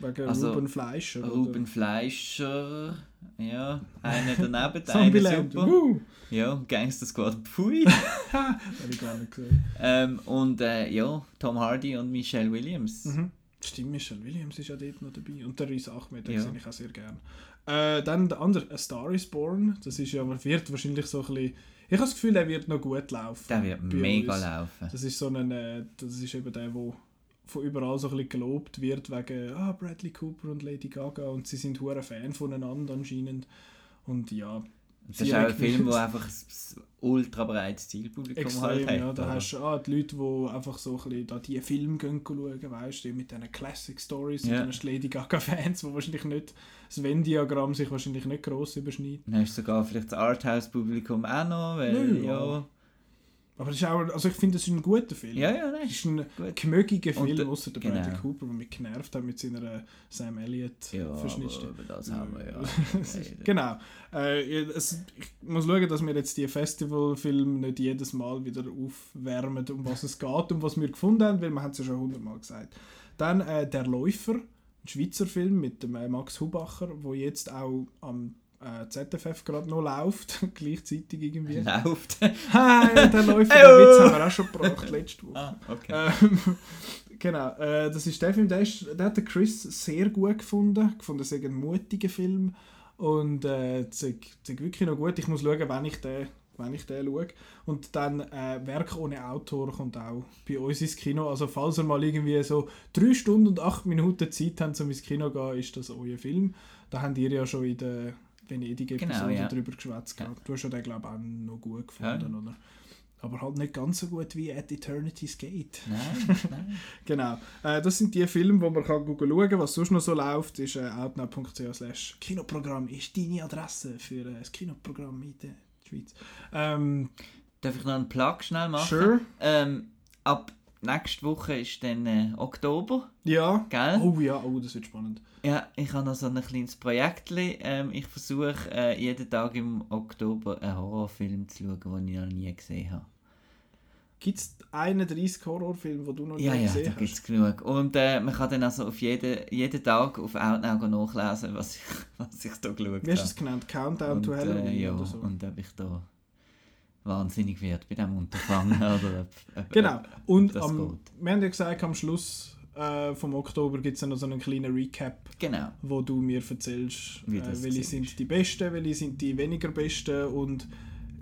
Wegen Also, Ruben Fleischer. oder? Ruben Fleischer, ja, einer daneben, *laughs* einer Zombieland. super. Woo! Ja, Gangster Squad, pfui. *laughs* Habe ich gar nicht gesehen. ähm, und äh, ja, Tom Hardy und Michelle Williams. Mhm. Stimmt, Michelle Williams ist ja dort noch dabei. Und der Rhys Ahmed, den Ja. sehe ich auch sehr gerne. Äh, dann der andere, A Star is Born. Das ist ja, wird wahrscheinlich so ein bisschen... Ich habe das Gefühl, der wird noch gut laufen. Der wird mega uns. laufen. Das ist so ein... Äh, das ist eben der, wo von überall so ein bisschen gelobt wird wegen ah, Bradley Cooper und Lady Gaga und sie sind hure Fan voneinander anscheinend. Und ja, Das ist auch ein Film, wo einfach ein ultra breites Zielpublikum Extrem, halt hat. ja. Da oder? hast du ah, die Leute, die einfach so ein bisschen da die Filme gehen schauen, weißt du, mit diesen Classic Stories Ja. und dann Lady Gaga-Fans, die wahrscheinlich nicht, das Venn-Diagramm sich wahrscheinlich nicht gross überschneidet. Dann hast du sogar vielleicht das Arthouse-Publikum auch noch, weil Ja, ja... Aber das ist auch, also ich finde, das ist ein guter Film. Ja, ja, nein, Es ist ein gut. gemögiger Film, der- außer der genau. Bradley Cooper, der mich genervt hat mit seiner Sam Elliott Ja, Verschnittstimme. aber über das haben wir ja. *laughs* Es genau. Äh, es, ich muss schauen, dass wir jetzt die Festivalfilme nicht jedes Mal wieder aufwärmen, um was es geht und was wir gefunden haben, weil wir haben es ja schon hundertmal gesagt. Dann äh, «Der Läufer», ein Schweizer Film mit dem äh, Max Hubacher, wo jetzt auch am äh, ZFF gerade noch läuft, *laughs* gleichzeitig irgendwie. Läuft. *laughs* Hi, «Der Läufer», Heyo. den Witz haben wir auch schon gebracht letzte Woche. ah, okay. Ähm, *laughs* genau, äh, das ist der Film, der, ist, der hat der Chris sehr gut gefunden. Gefunden, es sei ein mutiger Film. Und äh, sei wirklich noch gut. Ich muss schauen, wenn ich den, wenn ich den schaue. Und dann äh, Werk ohne Autor kommt auch bei uns ins Kino. Also falls ihr mal irgendwie so drei Stunden und acht Minuten Zeit habt, um ins Kino zu gehen, ist das euer Film. Da habt ihr ja schon in der Venedig-Episode Genau, ja. drüber geschwätzt. Ja. Du hast ja den, glaube ich, auch noch gut gefunden, Ja. oder? Aber halt nicht ganz so gut wie At Eternity's Gate. Nein, *laughs* nein. Genau. Äh, das sind die Filme, wo man kann schauen kann. Was sonst noch so läuft, ist äh, outnow.ch Kinoprogramm ist deine Adresse für äh, das Kinoprogramm in der Schweiz. Ähm, Darf ich noch einen Plug schnell machen? sure. Ähm, ab nächste Woche ist dann äh, Oktober, Ja. gell? Oh ja, oh, das wird spannend. Ja, ich habe noch so ein kleines Projekt. Ähm, ich versuche äh, jeden Tag im Oktober einen Horrorfilm zu schauen, den ich noch nie gesehen habe. Gibt es 31 Horrorfilme, die du noch Ja, nie ja, da gesehen gibt hast? es genug. Und äh, man kann dann also auf jeden, jeden Tag auf Outnow nachlesen, was ich, *laughs* was ich da geschaut Wie hast du habe. es genannt? Countdown Und, to Halloween äh, ja, oder so? und ob ich da wahnsinnig wird bei diesem Unterfangen *laughs* oder ob, Genau. Und das am, geht. wir haben ja gesagt, am Schluss äh, vom Oktober gibt es noch so einen kleinen Recap Genau. wo du mir erzählst, äh, welche sind die besten, welche sind die weniger besten und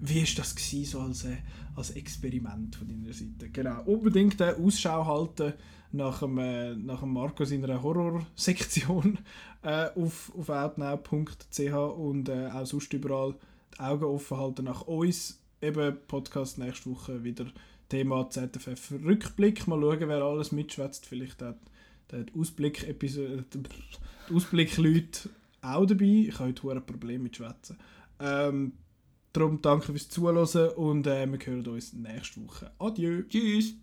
wie ist das gewesen, so als, äh, als Experiment von deiner Seite. Genau, unbedingt äh, Ausschau halten nach dem, äh, nach dem Marco seiner Horrorsektion *laughs* äh, auf, auf outnow.ch und äh, auch sonst überall die Augen offen halten nach uns. Eben Podcast nächste Woche wieder Thema ZFF Rückblick. Mal schauen, wer alles mitschwätzt. Vielleicht hat der Ausblick-Episode, die Ausblick-Leute auch dabei. Ich habe heute ein Problem mit Schwätzen. Ähm, darum danke fürs Zuhören und äh, wir hören uns nächste Woche. Adieu! Tschüss!